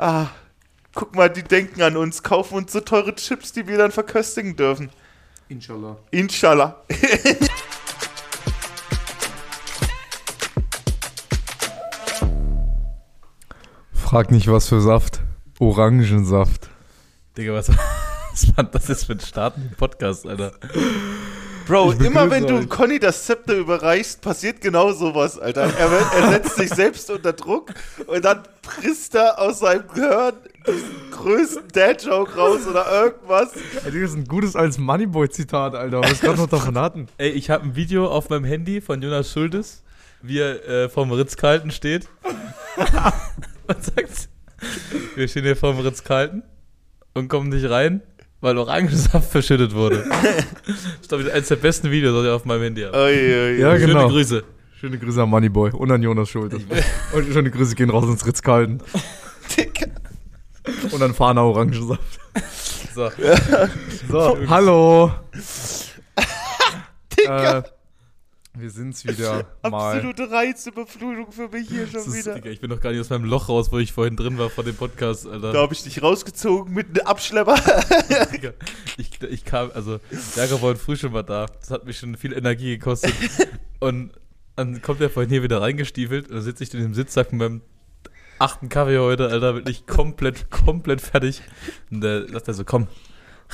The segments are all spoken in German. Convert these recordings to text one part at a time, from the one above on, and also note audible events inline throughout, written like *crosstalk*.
Ah, guck mal, die denken an uns, kaufen uns so teure Chips, die wir dann verköstigen dürfen. Inshallah. Inshallah. *laughs* Frag nicht, was für Saft. Orangensaft. Digga, was, *laughs* was war das jetzt für ein starten Podcast, Alter? Bro, immer wenn du euch. Conny das Zepter überreichst, passiert genau sowas, Alter. Er, er setzt sich selbst unter Druck und dann frisst er aus seinem Gehirn diesen größten Dad-Joke raus oder irgendwas. Ey, das ist ein gutes als Moneyboy-Zitat, Alter. Was gerade noch davon hatten. Ey, ich habe ein Video auf meinem Handy von Jonas Schultes, wie er äh, vorm Ritz-Kalten steht. *laughs* und sagt, wir stehen hier vorm Ritz-Kalten und kommen nicht rein, weil Orangensaft *laughs* verschüttet wurde. das *laughs* ist, glaube ich, eines der besten Videos, das ich auf meinem Handy habe. Oi, oi, Ja, oi. genau. Schöne Grüße. Schöne Grüße an Moneyboy und an Jonas Schultes. *laughs* Und schöne Grüße gehen raus ins Ritz-Kalten. Und an Fahner Orangensaft. So. So, hallo. Digga. Äh, wir sind's wieder. Absolute Reizüberflutung für mich hier schon ist, wieder. Digga, ich bin noch gar nicht aus meinem Loch raus, wo ich vorhin drin war vor dem Podcast, Alter. Da habe ich dich rausgezogen mit einem Abschlepper. *laughs* Digga, ich, ich kam, also, Jakob war früh schon mal da. Das hat mich schon viel Energie gekostet. *laughs* Und dann kommt er vorhin hier wieder reingestiefelt und dann sitze ich in dem Sitzsack mit meinem achten Kaffee heute, Alter, wirklich komplett, komplett fertig. Und da sagt er so, komm,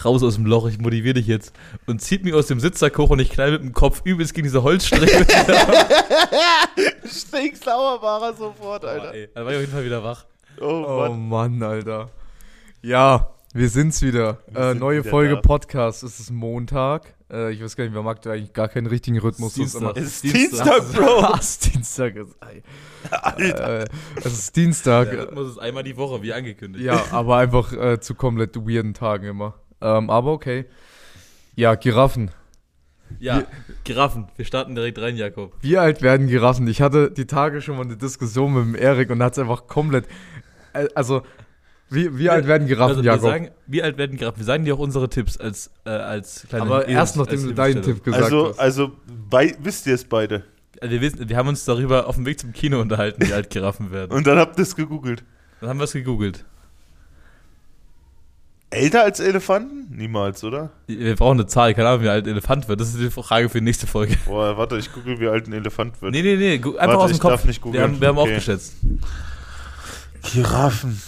raus aus dem Loch, ich motiviere dich jetzt. Und zieht mich aus dem Sitzsack hoch und ich knall mit dem Kopf übelst gegen diese Holzstricke. *laughs* Stinksauer war er sofort, Alter. Alter. Dann war ich auf jeden Fall wieder wach. Oh, Oh Mann. Mann, Alter. Ja, wir sind's wieder. Wir Äh, sind neue wieder Folge da. Podcast. Es ist Montag. Äh, ich weiß gar nicht, wir haben aktuell eigentlich gar keinen richtigen Rhythmus. Es ist Das immer- Es ist Dienstag. Dienstag, Bro. *laughs* Was? Dienstag ist. Ey. Alter. Äh, es ist Dienstag. Der Rhythmus ist einmal die Woche, wie angekündigt. Ja, aber einfach äh, zu komplett weirden Tagen immer. Ähm, aber okay. Ja, Giraffen. Ja, Giraffen. Wir starten direkt rein, Jakob. Wie alt werden Giraffen? Ich hatte die Tage schon mal eine Diskussion mit dem Erik und hat es einfach komplett. äh, Also, wie, wie alt werden Giraffen, Also, wir Jakob? sagen, wie alt werden Giraffen? Wir sagen dir auch unsere Tipps als, äh, als kleine aber erst als nachdem du deinen. Tipp gesagt Also, hast. also bei, wisst ihr es beide? Also wir, wissen, wir haben uns darüber auf dem Weg zum Kino unterhalten, wie alt Giraffen werden. Und dann habt ihr es gegoogelt. Dann haben wir es gegoogelt. Älter als Elefanten? Niemals, oder? Wir brauchen eine Zahl, keine Ahnung, wie alt ein Elefant wird. Das ist die Frage für die nächste Folge. Boah, warte, ich google, wie alt ein Elefant wird. Nee, nee, nee, einfach Warte, aus dem ich Kopf. darf nicht wir googeln. haben, wir haben Okay. aufgeschätzt. Giraffen.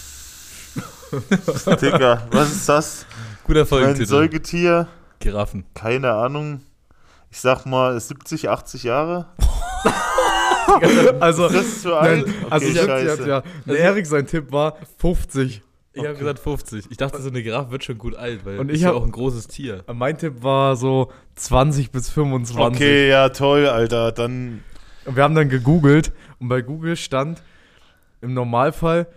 Digga, was ist das? Guter Ein Folgentitel. Säugetier? Giraffen. Keine Ahnung. Ich sag mal 70, 80 Jahre. *laughs* Also, Das ist zu alt. nein, Okay, also scheiße. jetzt, ja. Der Erik, sein Tipp war 50. Ich habe gesagt 50. Ich dachte, so eine Giraffe wird schon gut alt, weil Und ist ich ja hab- auch ein großes Tier. Mein Tipp war so 20 bis 25. Okay, ja, toll, Alter. Dann Und wir haben dann gegoogelt und bei Google stand im Normalfall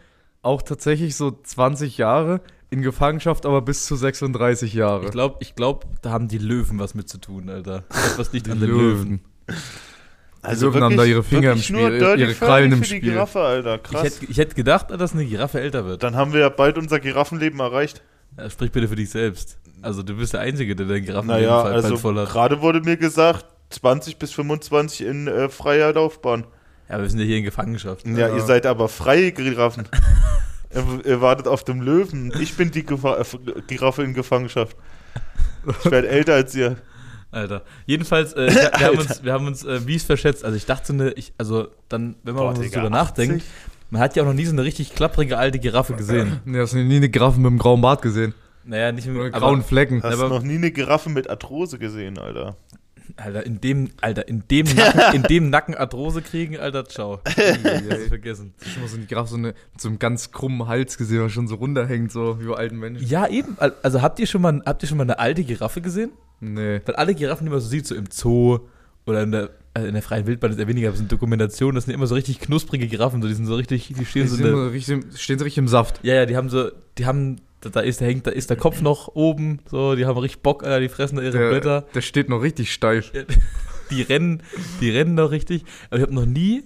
auch tatsächlich so 20 Jahre, in Gefangenschaft aber bis zu 36 Jahre. Ich glaube, ich glaub, da haben die Löwen was mit zu tun, Alter. Etwas liegt an den Löwen. Also Löwen haben da ihre Finger im wirklich Spiel, nur ihre Krallen im Spiel. Giraffe, Alter. Ich Krass. hätte, ich hätte gedacht, dass eine Giraffe älter wird. Dann haben wir ja bald unser Giraffenleben erreicht. Ja, sprich bitte für dich selbst. Also du bist der Einzige, der den Giraffenleben Naja, bald also voll hat. gerade wurde mir gesagt, 20 bis 25 in äh, freier Laufbahn. Ja, aber wir sind ja hier in Gefangenschaft. Ja, Ja. ihr seid aber freie Giraffen. *laughs* ihr, ihr wartet auf dem Löwen. Ich bin die Gefa äh, Giraffe in Gefangenschaft. Ich werde älter als ihr. Alter. Jedenfalls, äh, wir, *laughs* wir haben uns, wir haben uns äh, mies verschätzt. Also ich dachte so eine, ich, also dann, wenn man Boah, mal so drüber nachdenkt, 80? man hat ja auch noch nie so eine richtig klapprige alte Giraffe gesehen. *laughs* Nee, hast du nie eine Giraffen mit einem grauen Bart gesehen? Naja, nicht Oder mit grauen Flecken. Hast Aber- du noch nie eine Giraffe mit Arthrose gesehen, Alter? Alter, in dem, Alter, in dem Nacken, *laughs* in dem Nacken Arthrose kriegen, Alter, ciao. *laughs* Ist vergessen. Ich schon mal so eine Giraffe so eine, mit so einem ganz krummen Hals gesehen, was schon so runterhängt, so wie bei alten Menschen. Ja, eben. Al- Also habt ihr schon mal, habt ihr schon mal eine alte Giraffe gesehen? Nee. Weil alle Giraffen, die man so sieht, so im Zoo oder in der, also in der freien Wildbahn ist ja weniger, aber es sind Dokumentationen, das sind immer so richtig knusprige Giraffen, so, die sind so richtig, die stehen Die so sind in der, immer richtig, stehen so richtig im Saft. Ja, ja, die haben so, die haben, da, da ist, hängt, da ist der Kopf noch oben, so, die haben richtig Bock, Alter, die fressen da ihre Der, Blätter. der steht noch richtig steif. *laughs* Die rennen, die rennen noch richtig. Aber ich habe noch nie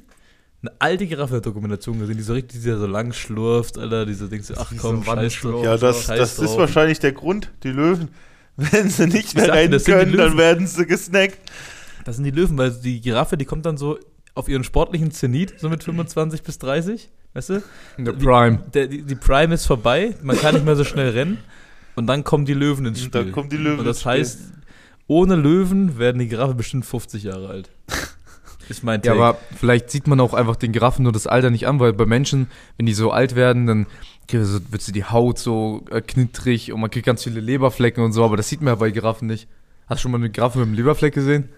eine alte Giraffe in der Dokumentation gesehen, die so richtig, die so lang schlurft, Alter, die so denkst du, ach Die komm, so scheiß drauf. Ja, das, scheiß das ist drauf. wahrscheinlich der Grund. Die Löwen, *laughs* wenn sie nicht mehr rennen können, dann werden sie gesnackt. Das sind die Löwen, weil die Giraffe, die kommt dann so auf ihren sportlichen Zenit, so mit *laughs* 25 bis 30. Weißt du? In der Prime. Der, die, die Prime ist vorbei, man kann nicht mehr so schnell rennen. Und dann kommen die Löwen ins Und Spiel. dann kommen die Löwen Und das ins Spiel. heißt, ohne Löwen werden die Giraffen bestimmt 50 Jahre alt. *laughs* Ist mein Ja, Take. aber vielleicht sieht man auch einfach den Giraffen nur das Alter nicht an, weil bei Menschen, wenn die so alt werden, dann wird sie die Haut so äh, knittrig und man kriegt ganz viele Leberflecken und so, aber das sieht man ja bei Giraffen nicht. Hast du schon mal eine Giraffe mit einem Leberfleck gesehen?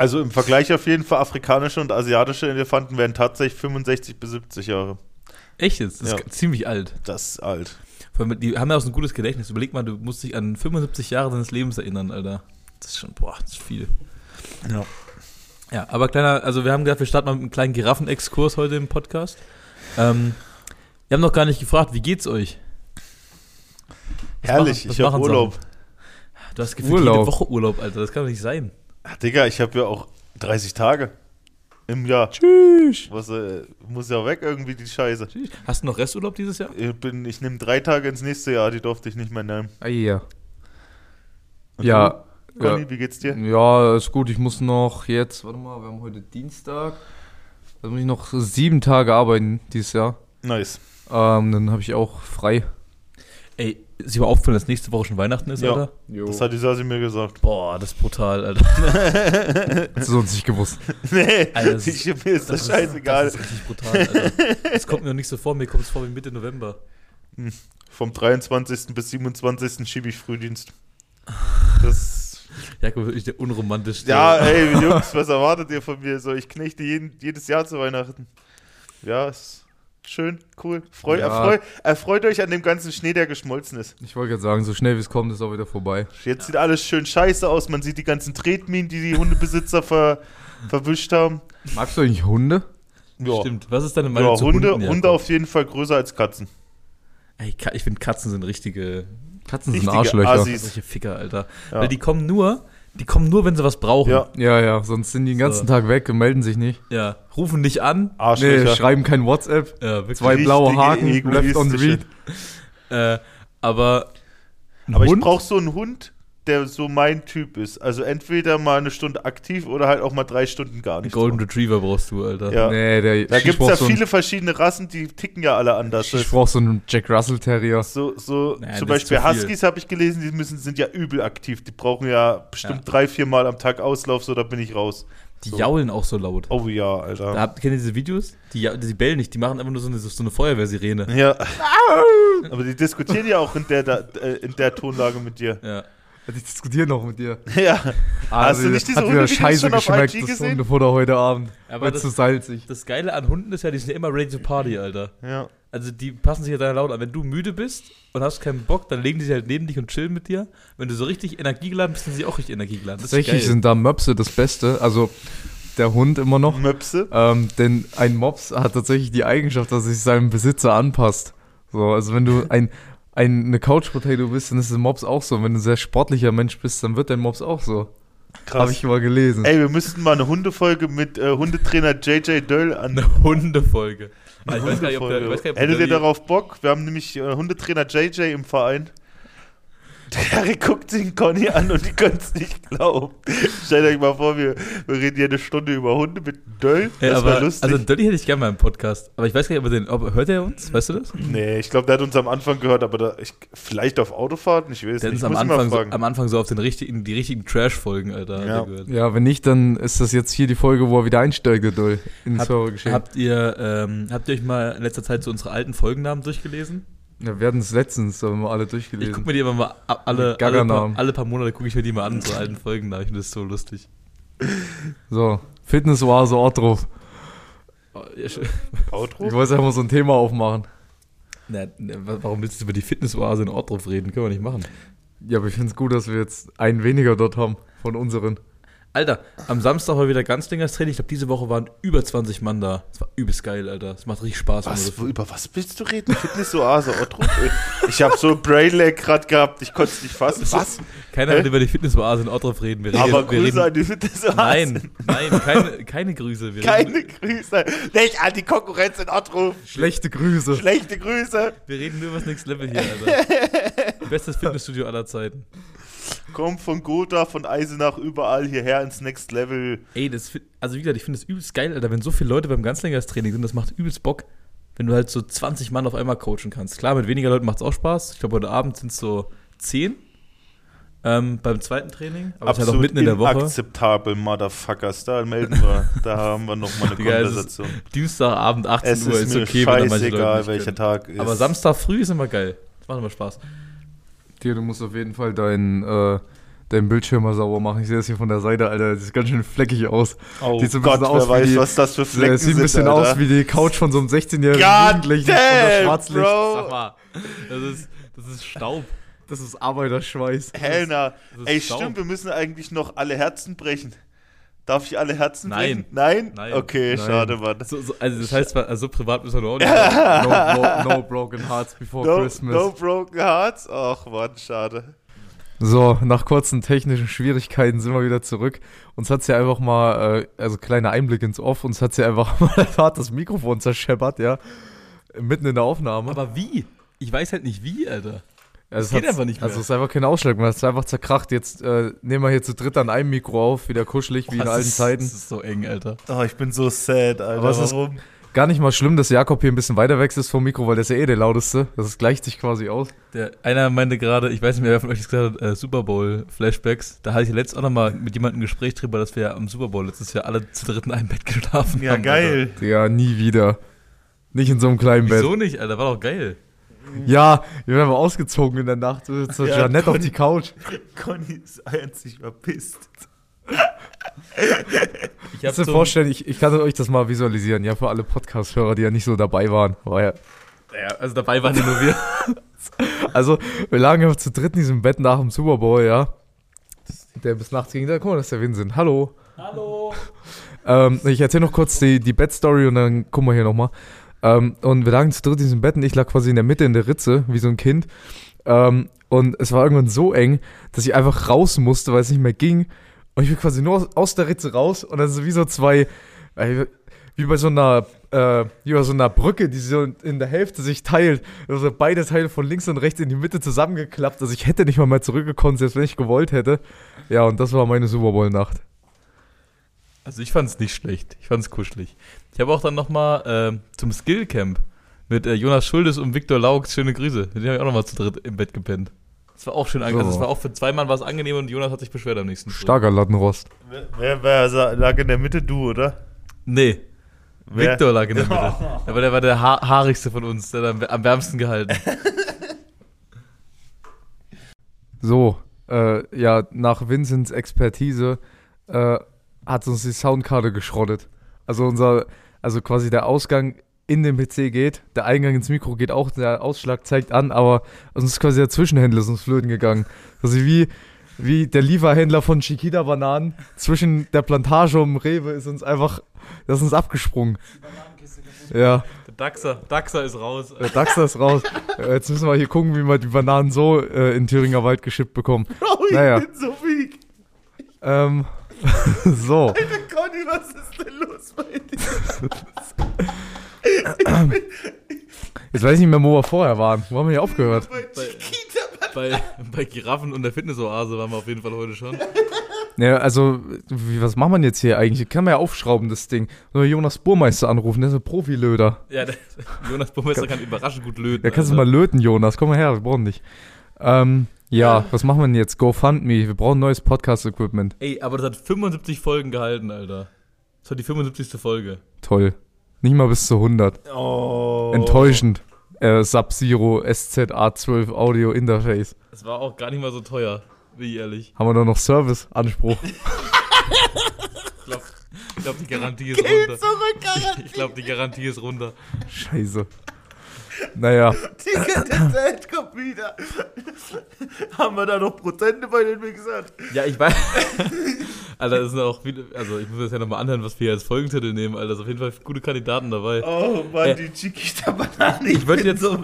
Also im Vergleich auf jeden Fall, afrikanische und asiatische Elefanten werden tatsächlich 65 bis 70 Jahre. Echt jetzt? Das Ja. ist ziemlich alt. Das ist alt. Vor allem, Die haben ja auch so ein gutes Gedächtnis. Überleg mal, du musst dich an 75 Jahre deines Lebens erinnern, Alter. Das ist schon, boah, das ist viel. Ja. Ja, aber kleiner, also wir haben gedacht, wir starten mal mit einem kleinen Giraffenexkurs heute im Podcast. Ähm, wir haben noch gar nicht gefragt, wie geht's euch? Herrlich, machen- was ich habe Urlaub. Du hast gefühlt Urlaub. jede Woche Urlaub, Alter. Das kann doch nicht sein. Ach, Digga, ich habe ja auch 30 Tage im Jahr. Tschüss. Was, äh, muss ja weg irgendwie, die Scheiße. Hast du noch Resturlaub dieses Jahr? Ich, bin- ich nehme drei Tage ins nächste Jahr, die durfte ich nicht mehr nehmen. Ah, ja. Und Ja. du, Conny, Ja. wie geht's dir? ja, ist gut. Ich muss noch jetzt, warte mal, wir haben heute Dienstag. Da muss ich noch sieben Tage arbeiten dieses Jahr. Nice. Ähm, dann habe ich auch frei. Ey, ist dir mal aufgefallen, dass nächste Woche schon Weihnachten ist, Ja. Alter? Das hat die Sasi mir gesagt. Boah, das ist brutal, Alter. *laughs* Hast du sonst nicht gewusst. nee, Alter, das ich, mir ist das, ist- scheißegal. Das ist richtig brutal, Alter. Das kommt mir noch nicht so vor, mir kommt es vor wie Mitte November. Vom 23. bis 27. schiebe ich Frühdienst. Das. Jakob wirklich der unromantischste. Ja, ey, Jungs, was erwartet ihr von mir? So, ich knechte jeden, jedes Jahr zu Weihnachten. Ja, ist schön, cool. Freu, Ja. erfreu, erfreut euch an dem ganzen Schnee, der geschmolzen ist. Ich wollte gerade sagen, so schnell wie es kommt, ist auch wieder vorbei. Jetzt sieht alles schön scheiße aus. Man sieht die ganzen Tretminen, die die Hundebesitzer ver, *laughs* verwischt haben. Magst du eigentlich Hunde? Ja, Stimmt. Was ist deine Meinung ja zu Hunde, Hunden, Hunde auf jeden Fall größer als Katzen. Ey, ich finde Katzen sind richtige, Katzen sind Richtige Arschlöcher. Assis. richtige Ficker, Alter. Ja. Weil die kommen nur, die kommen nur, wenn sie was brauchen. Ja, Ja, ja, sonst sind die den ganzen So. Tag weg und melden sich nicht. Ja, rufen dich an. Nee, Arschlöcher. schreiben kein WhatsApp. Ja, wirklich. Zwei blaue Haken, left on read. Äh, aber Aber ich Hund, brauche so einen Hund, der so mein Typ ist. Also entweder mal eine Stunde aktiv oder halt auch mal drei Stunden gar nicht. Golden Retriever brauchst du, Alter. Ja. Nee, der, Da gibt es brauch ja so viele verschiedene Rassen, die ticken ja alle anders. Ich brauche so einen Jack Russell Terrier. So, so Naja, zum Beispiel. Huskies habe ich gelesen, die müssen, sind ja übel aktiv. Die brauchen ja bestimmt Ja. drei, vier Mal am Tag Auslauf, so da bin ich raus. Die So. jaulen auch so laut. Oh ja, Alter. Da habt, kennt ihr diese Videos? Die, die bellen nicht, die machen einfach nur so eine, so eine Feuerwehrsirene. Ja. *laughs* Aber die diskutieren ja auch in der, äh, in der Tonlage mit dir. Ja. Ich diskutiere noch mit dir. *laughs* Ja. Hast du nicht diese hat wieder scheiße schon auf geschmeckt, IG das? Hundefutter heute Abend. Aber das- zu salzig. Das Geile an Hunden ist ja, die sind ja immer ready to party, Alter. Ja. Also die passen sich ja deiner Laut an. Wenn du müde bist und hast keinen Bock, dann legen die sich halt neben dich und chillen mit dir. Wenn du so richtig energiegeladen bist, sind sie auch richtig energiegeladen. Tatsächlich sind da Möpse das Beste. Also der Hund immer noch. Möpse. Ähm, denn ein Mops hat tatsächlich die Eigenschaft, dass er sich seinem Besitzer anpasst. So, also wenn du ein, ein, eine Couch Potato bist, dann ist ein Mops auch so. Wenn du ein sehr sportlicher Mensch bist, dann wird dein Mops auch so. Krass. Habe ich mal gelesen. Ey, wir müssten mal eine Hundefolge mit äh, Hundetrainer JJ Döll an. Eine Hundefolge. Ich weiß gar nicht, ob der, ich weiß gar nicht, ob Hättet ihr darauf Bock? Wir haben nämlich äh, Hundetrainer JJ im Verein. Der guckt sich Conny an und die können es nicht glauben. Stellt euch mal vor, wir, wir reden hier eine Stunde über Hunde mit Döll. Das aber, wäre lustig. also Dolly hätte ich gerne mal im Podcast. Aber ich weiß gar nicht, ob, er den, ob hört er uns? Weißt du das? nee, ich glaube, der hat uns am Anfang gehört, aber da, ich, vielleicht auf Autofahrten, ich weiß Der hat nicht. uns Ich am muss ihn mal Anfang, so, am Anfang so auf den richtigen, die richtigen Trash-Folgen, Alter. hat Ja. gehört. Ja, wenn nicht, dann ist das jetzt hier die Folge, wo er wieder einsteigt, der Doll, ins Hab- Servergeschehen. Habt ihr, ähm, habt ihr euch mal in letzter Zeit so unsere alten Folgennamen durchgelesen? Ja, wir hatten es letztens, da haben wir alle Ich durchgelesen. gucke mir die immer mal alle, alle, paar, alle paar Monate gucke ich mir die mal an, so alten Folgennamen. Ich finde das so lustig. So, Fitness-Oase Ortruf. Oh, ja, *laughs* Ich wollte einfach mal so ein Thema aufmachen. Na, na, wa- warum willst du über die Fitnessoase in Ortruf reden? Können wir nicht machen. Ja, aber ich finde es gut, dass wir jetzt einen weniger dort haben von unseren. Alter, am Samstag war wieder Ganzlingers Training. Ich glaube, diese Woche waren über 20 Mann da. Das war übelst geil, Alter. Das macht richtig Spaß. Was, so- über was willst du reden? Fitnessoase, Otto? Ich habe so Brainlag gerade gehabt, ich konnte es nicht fassen. Was? Keiner will über die Fitnessoase in Ortruf reden. Wir reden Aber Grüße reden, an die Fitnessoase. Nein, nein, keine, keine Grüße. Wir Keine reden, Grüße. Nicht an die Konkurrenz in Ottruf. Schlechte Grüße. Schlechte Grüße. wir reden nur über das Next Level hier, Alter. *laughs* Bestes Fitnessstudio aller Zeiten. Kommt von Gotha, von Eisenach, überall hierher ins Next Level. Ey, das, also wie gesagt, ich finde das übelst geil, Alter. Wenn so viele Leute beim Ganzlingers Training sind, das macht übelst Bock. wenn du halt so 20 Mann auf einmal coachen kannst. Klar, mit weniger Leuten macht es auch Spaß. Ich glaube, heute Abend sind es so 10 ähm, beim zweiten Training. Aber es ist halt auch mitten in der Woche. Akzeptabel, Motherfuckers. Da melden wir. da haben wir nochmal eine *laughs* ist Konversation. Dienstagabend, 18 Es Uhr ist ist mir okay, wenn da manche Leute nicht welcher können. Tag ist. Aber Samstag früh ist immer geil. Das macht immer Spaß. Dir, du musst auf jeden Fall deinen äh, deinen Bildschirm mal sauber machen. Ich sehe das hier von der Seite, Alter. Das sieht ganz schön fleckig aus. Oh Sieht so ein Gott, bisschen wer aus wie weiß, die- was das für Flecken Das sieht ein sind, bisschen Alter. aus wie die Couch von so einem 16-jährigen God Jugendlichen damn, Schwarzlicht. Bro. Sag mal, das ist, das ist Staub. Das ist Arbeiterschweiß. Ist Ey, Staub. stimmt, wir müssen eigentlich noch alle Herzen brechen. Darf ich alle Herzen Nein. brechen? Nein? Nein. Okay, Nein. schade, Mann. So, so, also das heißt, also so privat müssen wir nur auch nicht. *laughs* No, no, no broken hearts before No, Christmas. no broken hearts? Ach, Mann, schade. So, nach kurzen technischen Schwierigkeiten sind wir wieder zurück. Uns hat's ja einfach mal, äh, also kleiner Einblick ins Off, uns hat's ja einfach *laughs* mal hart das Mikrofon zerscheppert, ja. Mitten in der Aufnahme. Aber wie? Ich weiß halt nicht wie, Alter. Also es geht einfach nicht mehr. Also es ist einfach kein Ausschlag mehr, es ist einfach zerkracht. Jetzt äh, nehmen wir hier zu dritt an einem Mikro auf, wieder kuschelig wie in Das alten ist, Zeiten. Das ist so eng, Alter. Oh, ich bin so sad, Alter. Aber Warum? Gar nicht mal schlimm, dass Jakob hier ein bisschen weiter weg ist vom Mikro, weil der ist ja eh der lauteste. Das ist- gleicht sich quasi aus. Der, einer meinte gerade, ich weiß nicht mehr, wer von euch das gesagt hat, äh, Super Bowl Flashbacks. Da hatte ich letztens auch noch mal mit jemandem ein Gespräch drüber, dass wir am Super Bowl letztes Jahr alle zu dritt in einem Bett geschlafen Ja, haben. geil. Ja, nie wieder. Nicht in so einem kleinen Alter. Bett. Wieso nicht, Alter? War doch geil. *laughs* Ja, wir werden aber ausgezogen in der Nacht. So so Ja, Janette auf die Couch. Conny ist einzig verpisst. Ich Kannst du dir vorstellen, ich, ich kann euch das mal visualisieren, ja, für alle Podcast-Hörer, die ja nicht so dabei waren. War ja, ja, also dabei waren ja nur wir. *laughs* also, wir lagen ja zu dritt in diesem Bett nach dem Super Bowl, ja. Der bis nachts ging, da, guck mal, das ist der Vincent. Hallo. Hallo. Ähm, ich erzähle noch kurz die, die Bettstory und dann gucken wir hier nochmal. Ähm, und wir lagen zu dritt in diesem Bett und ich lag quasi in der Mitte in der Ritze, wie so ein Kind. Ähm, und es war irgendwann so eng, dass ich einfach raus musste, weil es nicht mehr ging. Und ich bin quasi nur aus, aus der Ritze raus und dann so wie so zwei, äh, wie bei so einer, äh, wie bei so einer Brücke, die so in der Hälfte sich teilt. Also beide Teile von links und rechts in die Mitte zusammengeklappt. Also ich hätte nicht mal mehr zurückgekommen, selbst wenn ich gewollt hätte. Ja, und das war meine Super Bowl-Nacht. Also ich fand's nicht schlecht. Ich fand's kuschelig. Ich habe auch dann noch mal ähm, zum Skillcamp mit äh, Jonas Schuldes und Viktor Laux, schöne Grüße. Mit denen habe ich auch noch mal zu dritt im Bett gepennt. Das war auch schön angenehm. So. Also das war auch für zwei Mann was angenehm und Jonas hat sich beschwert am nächsten Tag. Starker Lattenrost. Wer, wer, wer lag in der Mitte? Du, oder? Nee, Wer? Viktor lag in der Mitte. *laughs* Aber der war der ha haarigste von uns, der hat am- am wärmsten gehalten. *laughs* So, äh, ja, nach Vincents Expertise äh, hat uns die Soundkarte geschrottet. Also unser, also quasi der Ausgang in den PC geht, der Eingang ins Mikro geht auch, der Ausschlag zeigt an, aber uns ist quasi der Zwischenhändler ist uns flöten gegangen. Also wie, wie der Lieferhändler von Chiquita Bananen zwischen der Plantage und Rewe ist uns einfach, das ist uns abgesprungen. Ja. Der Daxer, Daxer ist raus. Der Daxter ist raus. Äh, Jetzt müssen wir hier gucken, wie wir die Bananen so äh, in Thüringer Wald geschippt bekommen. *laughs* Oh, ich Naja. bin so weak. Ähm, *laughs* so. Alter, Conny, was ist denn los bei dir? Jetzt weiß ich nicht mehr, wo wir vorher waren. Wo haben wir hier aufgehört? Bei Bei, bei Giraffen und der Fitnessoase waren wir auf jeden Fall heute schon. Ja, also, wie, was macht man jetzt hier eigentlich? Kann man ja aufschrauben, das Ding. Oder Jonas Burmeister anrufen, der ist ein Profilöder. Ja, der, Jonas Burmeister kann überraschend gut löten. Ja, kannst du Alter. mal löten, Jonas. Komm mal her, wir brauchen dich. Ähm, ja, was machen wir denn jetzt? GoFundMe. Wir brauchen neues Podcast-Equipment. Ey, aber das hat 75 Folgen gehalten, Alter. Das war die 75. Folge. Toll. Nicht mal bis zu 100. Oh. Enttäuschend. Äh, Sub-Zero SZA12 Audio Interface. Das war auch gar nicht mal so teuer, wie ehrlich. Haben wir da noch Serviceanspruch? *laughs* Ich glaube, glaub, die Garantie ist runter. Zurück, Garantie. Ich glaube, die Garantie ist runter. Scheiße. Naja, *laughs* der Dad kommt wieder. Haben wir da noch Prozente bei den Mixern? Ja, ich weiß. *laughs* Alter, das sind auch viele. Also, ich muss mir das ja nochmal anhören, was wir hier als Folgentitel nehmen, Alter. Da sind auf jeden Fall gute Kandidaten dabei. Oh Mann, Äh, die Chiquita-Banane. ich würd bin jetzt- so.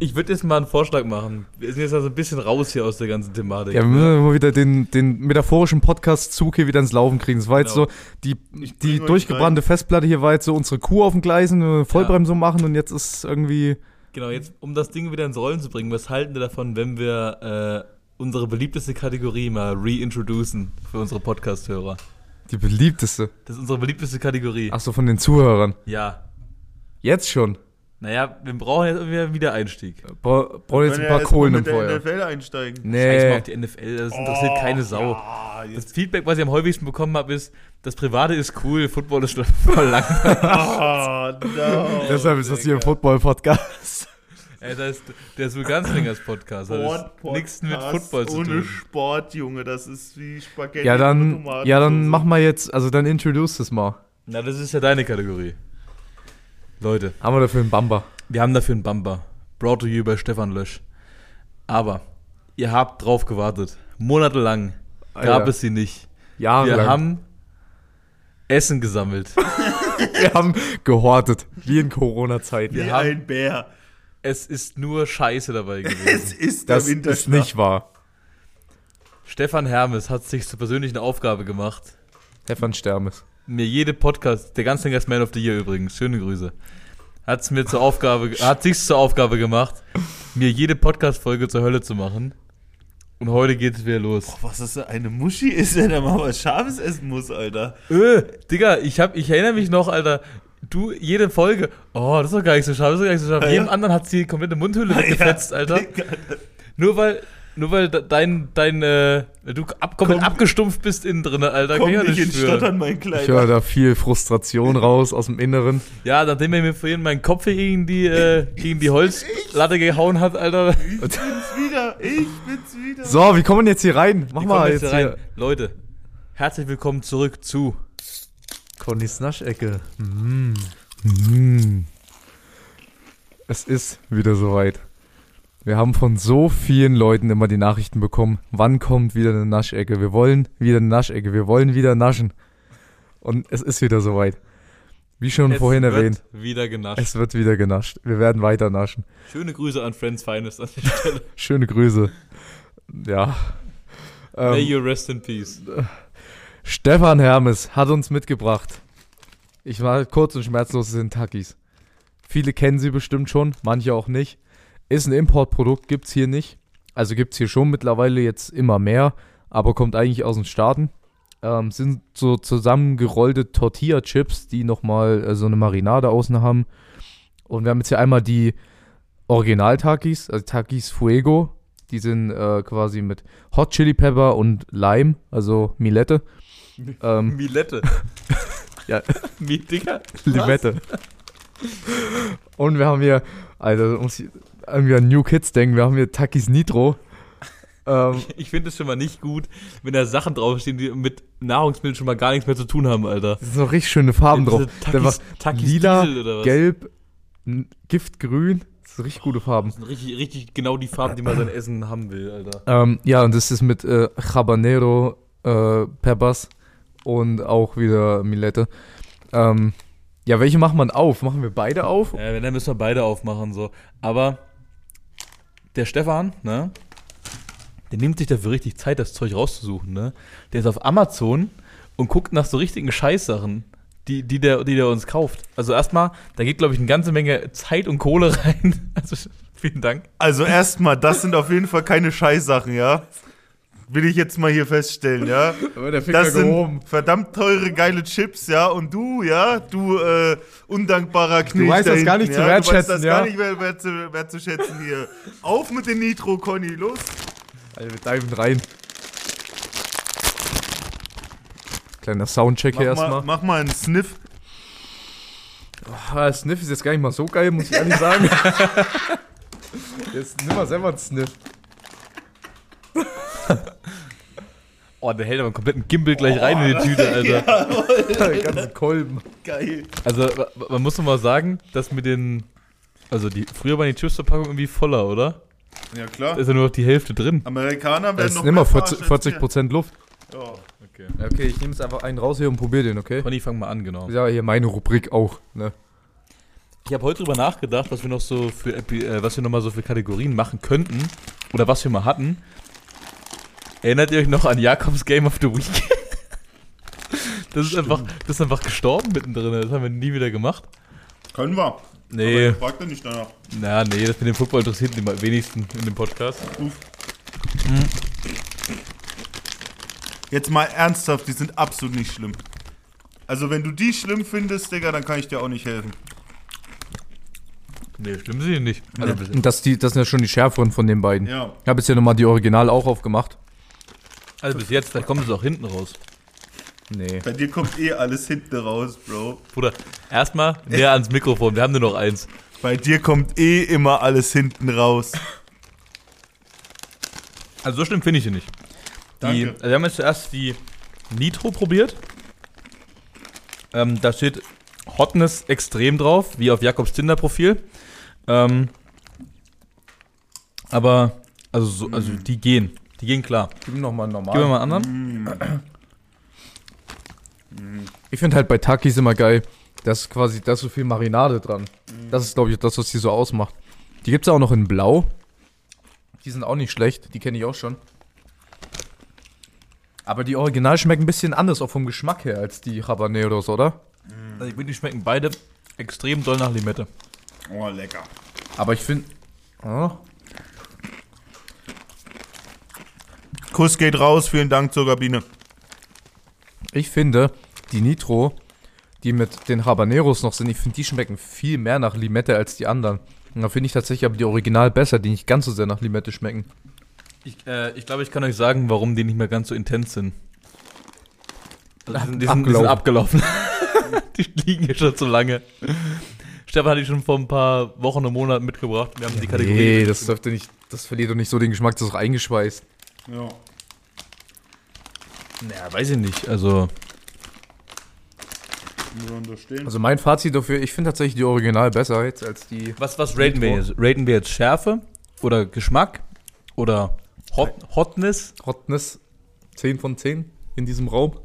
Ich würde jetzt mal einen Vorschlag machen. Wir sind jetzt also ein bisschen raus hier aus der ganzen Thematik. ja, wir müssen mal wieder den, den metaphorischen Podcast-Zug hier wieder ins Laufen kriegen. Das war jetzt Genau. so, die, Ich die durchgebrannte Festplatte hier war jetzt so unsere Kuh auf den Gleisen, Vollbremsung machen und jetzt ist irgendwie. Genau, jetzt, um das Ding wieder ins Rollen zu bringen, was halten wir davon, wenn wir äh, unsere beliebteste Kategorie mal reintroducen für unsere Podcast-Hörer? Die beliebteste. Das ist unsere beliebteste Kategorie. Ach so, von den Zuhörern. Ja. Jetzt schon. Naja, wir brauchen jetzt irgendwie einen Wiedereinstieg. Bra brauchen jetzt ein paar Kohlen im mit der Feuer. NFL einsteigen. Scheiß mal Nee. auf die NFL, das interessiert keine Sau. Ja, Das. Feedback, was ich am häufigsten bekommen habe, ist, das Private ist cool, Football ist *laughs* voll langweilig. *laughs* Oh, no, Deshalb ist das hier ein. Football-Podcast. *laughs* Ey, das ist, der ist wohl ganz längers Podcast. Das ist nichts mit Football zu Ohne tun. Sport, Junge, das ist wie Spaghetti. Ja, ohne dann, ja, dann mach mal jetzt, also dann introduce das mal. Na, das ist ja deine Kategorie. Leute, Haben wir dafür einen Bamba. wir haben dafür einen Bumper. Brought to you bei Stefan Lösch. Aber ihr habt drauf gewartet. Monatelang gab Alter. es sie nicht. Jahre Wir haben Essen gesammelt. *laughs* wir haben gehortet, wie in Corona-Zeiten. Wie wir haben- ein Bär. Es ist nur Scheiße dabei *laughs* Es gewesen. ist Das der ist Winterschlaf. nicht wahr. Stefan Hermes hat sich zur persönlichen Aufgabe gemacht, Stefan Stermes. mir jede Podcast, der ganze Gast Man of the Year übrigens, schöne Grüße, hat's mir zur Aufgabe, hat sich's zur Aufgabe gemacht, mir jede Podcast-Folge zur Hölle zu machen. Und heute geht es wieder los. Was das für eine Muschi ist, wenn er mal was Scharfes essen muss, Alter. Äh, Digga, ich, hab, ich erinnere mich noch, Alter, du, jede Folge, oh, das ist doch gar nicht so scharf, das ist doch gar nicht so scharf. Ja, Jedem ja. anderen hat sie die komplette Mundhülle *laughs* weggefetzt, Ja, Alter. Digga. Nur weil, nur weil de- dein, dein, äh, du ab, Komm. abgestumpft bist innen drin, Alter. Komm kann ich nicht schwören. Stottern, mein Ich Kleiner. höre da viel Frustration raus aus dem Inneren. Ja, nachdem er mir vorhin meinen Kopf hier gegen die, äh, gegen die Holzlatte gehauen hat, Alter. Ich bin's wieder, ich bin's wieder. So, wie kommen wir jetzt hier rein? Mach Wir mal kommen jetzt, hier rein. hier. Leute, herzlich willkommen zurück zu Connys Naschecke. Mm. Mm. Es ist wieder soweit. Wir haben von so vielen Leuten immer die Nachrichten bekommen, wann kommt wieder eine Naschecke? Wir wollen wieder eine Naschecke, wir wollen wieder naschen. Und es ist wieder soweit. Wie schon Es vorhin wird erwähnt, Wieder genascht. es wird wieder genascht. Wir werden weiter naschen. Schöne Grüße an Friends Finest an der Stelle. *laughs* Schöne Grüße. Ja. May Ähm, you rest in peace. Stefan Hermes hat uns mitgebracht. Ich war kurz und schmerzlos sind Takis. Viele kennen sie bestimmt schon, manche auch nicht. Ist ein Importprodukt, gibt's hier nicht. Also gibt's hier schon mittlerweile jetzt immer mehr, aber kommt eigentlich aus den Staaten. Ähm, sind so zusammengerollte Tortilla-Chips, die nochmal äh, so eine Marinade außen haben. Und wir haben jetzt hier einmal die Original-Takis, also Takis Fuego. Die sind äh, quasi mit Hot Chili Pepper und Lime, also Milette. Ähm, *laughs* Milette. *laughs* Ja. Mi, Digga. Limette. Und wir haben hier, also irgendwie an New Kids denken, wir haben hier Takis Nitro. *laughs* Ähm, Ich finde es schon mal nicht gut, wenn da Sachen draufstehen, die mit Nahrungsmitteln schon mal gar nichts mehr zu tun haben, Alter. das sind noch richtig schöne Farben drauf. Takis- Da war Takis lila, Diesel oder was? gelb, Giftgrün. Das sind richtig gute Farben. Das sind richtig, richtig genau die Farben, die man sein Essen haben will, Alter. Ähm, ja, und das ist mit äh, Habanero äh, Peppers und auch wieder Milette. Ähm, ja, welche machen wir auf? Machen wir beide auf? Ja, wenn, dann müssen wir beide aufmachen, so. Aber der Stefan, ne? Der nimmt sich dafür richtig Zeit, das Zeug rauszusuchen, ne? Der ist auf Amazon und guckt nach so richtigen Scheißsachen, die, die, der, die der uns kauft. Also erstmal, da geht, glaube ich, eine ganze Menge Zeit und Kohle *laughs* rein. Also vielen Dank. Also erstmal, das sind auf jeden Fall keine Scheißsachen, ja? Will ich jetzt mal hier feststellen, ja? *laughs* Der Das sind verdammt teure, geile Chips, ja? Und du, ja? Du, äh, undankbarer Knilch weißt da das gar nicht zu ja? Du weißt wertschätzen, das ja? gar nicht mehr, mehr, zu, mehr zu schätzen hier. Auf mit den Nitro, Conny, los! Also wir diven rein. Kleiner Soundcheck hier Mach mal, erstmal. mach mal einen Sniff. Ah, Sniff ist jetzt gar nicht mal so geil, muss ich ehrlich sagen. *laughs* jetzt nimm mal selber einen Sniff. *laughs* Oh, der hält aber einen kompletten Gimbal gleich rein in die Tüte, Alter. *laughs* Den ganzen Kolben. Geil. Also, man muss doch mal sagen, dass mit den. Also, die, früher waren die Chips-Verpackungen irgendwie voller, oder? Ja, Da klar. ist ja nur noch die Hälfte drin. Amerikaner werden Das noch ist immer mehr 40, verarscht als 40 Prozent Luft. Ja. Okay. Okay, ich nehme jetzt einfach einen raus hier und probier den, okay? Conny, fang mal an, genau. Ja, hier meine Rubrik auch, ne? Ich habe heute drüber nachgedacht, was wir noch so für Epi äh, was wir noch mal so für Kategorien machen könnten oder was wir mal hatten. Erinnert ihr euch noch an Jakobs Game of the Week? *laughs* Das ist einfach, das ist einfach gestorben mittendrin. Das haben wir nie wieder gemacht. Können wir. Nee, Aber fragt er nicht danach. na, nee, das mit dem Football interessiert die am wenigsten in dem Podcast. Jetzt mal ernsthaft, die sind absolut nicht schlimm. Also wenn du die schlimm findest, Digga, dann kann ich dir auch nicht helfen. Nee, schlimm sind die nicht. Also, das, die, das sind ja schon die schärferen von den beiden. Ja. Ich habe jetzt ja nochmal die Original auch aufgemacht. Also bis jetzt, vielleicht kommen sie auch hinten raus. Nee. Bei dir kommt eh alles hinten raus, Bro. Bruder, erstmal näher ans Mikrofon, wir haben nur noch eins. Bei dir kommt eh immer alles hinten raus. Also so schlimm finde ich die nicht. Die, Danke. also wir haben jetzt zuerst die Nitro probiert. Ähm, da steht Hotness extrem drauf, wie auf Jakobs Tinder-Profil. Ähm, aber, also, so, also die gehen. Die gehen klar. Gib mir nochmal normal. Gib mir mal einen anderen. Ich finde halt bei Takis immer geil, dass quasi, da ist so viel Marinade dran. Das ist, glaube ich, das, was die so ausmacht. Die gibt es auch noch in Blau. Die sind auch nicht schlecht, die kenne ich auch schon. Aber die Original schmecken ein bisschen anders, auch vom Geschmack her, als die Habaneros, oder? Also ich finde, die schmecken beide extrem doll nach Limette. Oh, lecker. Aber ich finde. Oh, Kuss geht raus, vielen Dank zur Kabine. ich finde, die Nitro, die mit den Habaneros noch sind, ich finde, die schmecken viel mehr nach Limette als die anderen. Und da finde ich tatsächlich aber die Original besser, die nicht ganz so sehr nach Limette schmecken. Ich, äh, ich glaube, ich kann euch sagen, warum die nicht mehr ganz so intens sind. Also die, sind, die, sind, die sind abgelaufen. *laughs* die liegen hier schon zu lange. Stefan hat die schon vor ein paar Wochen und Monaten mitgebracht. Wir haben die Kategorie. Nee, das dürfte nicht, das verliert doch nicht so den Geschmack, das ist doch eingeschweißt. Ja. Naja, weiß ich nicht. Also, Also mein Fazit dafür, ich finde tatsächlich die Original besser jetzt als die. was, was raten wir jetzt? Raten wir jetzt Schärfe oder Geschmack oder Hot, Hotness? Hotness 10 von 10 in diesem Raum.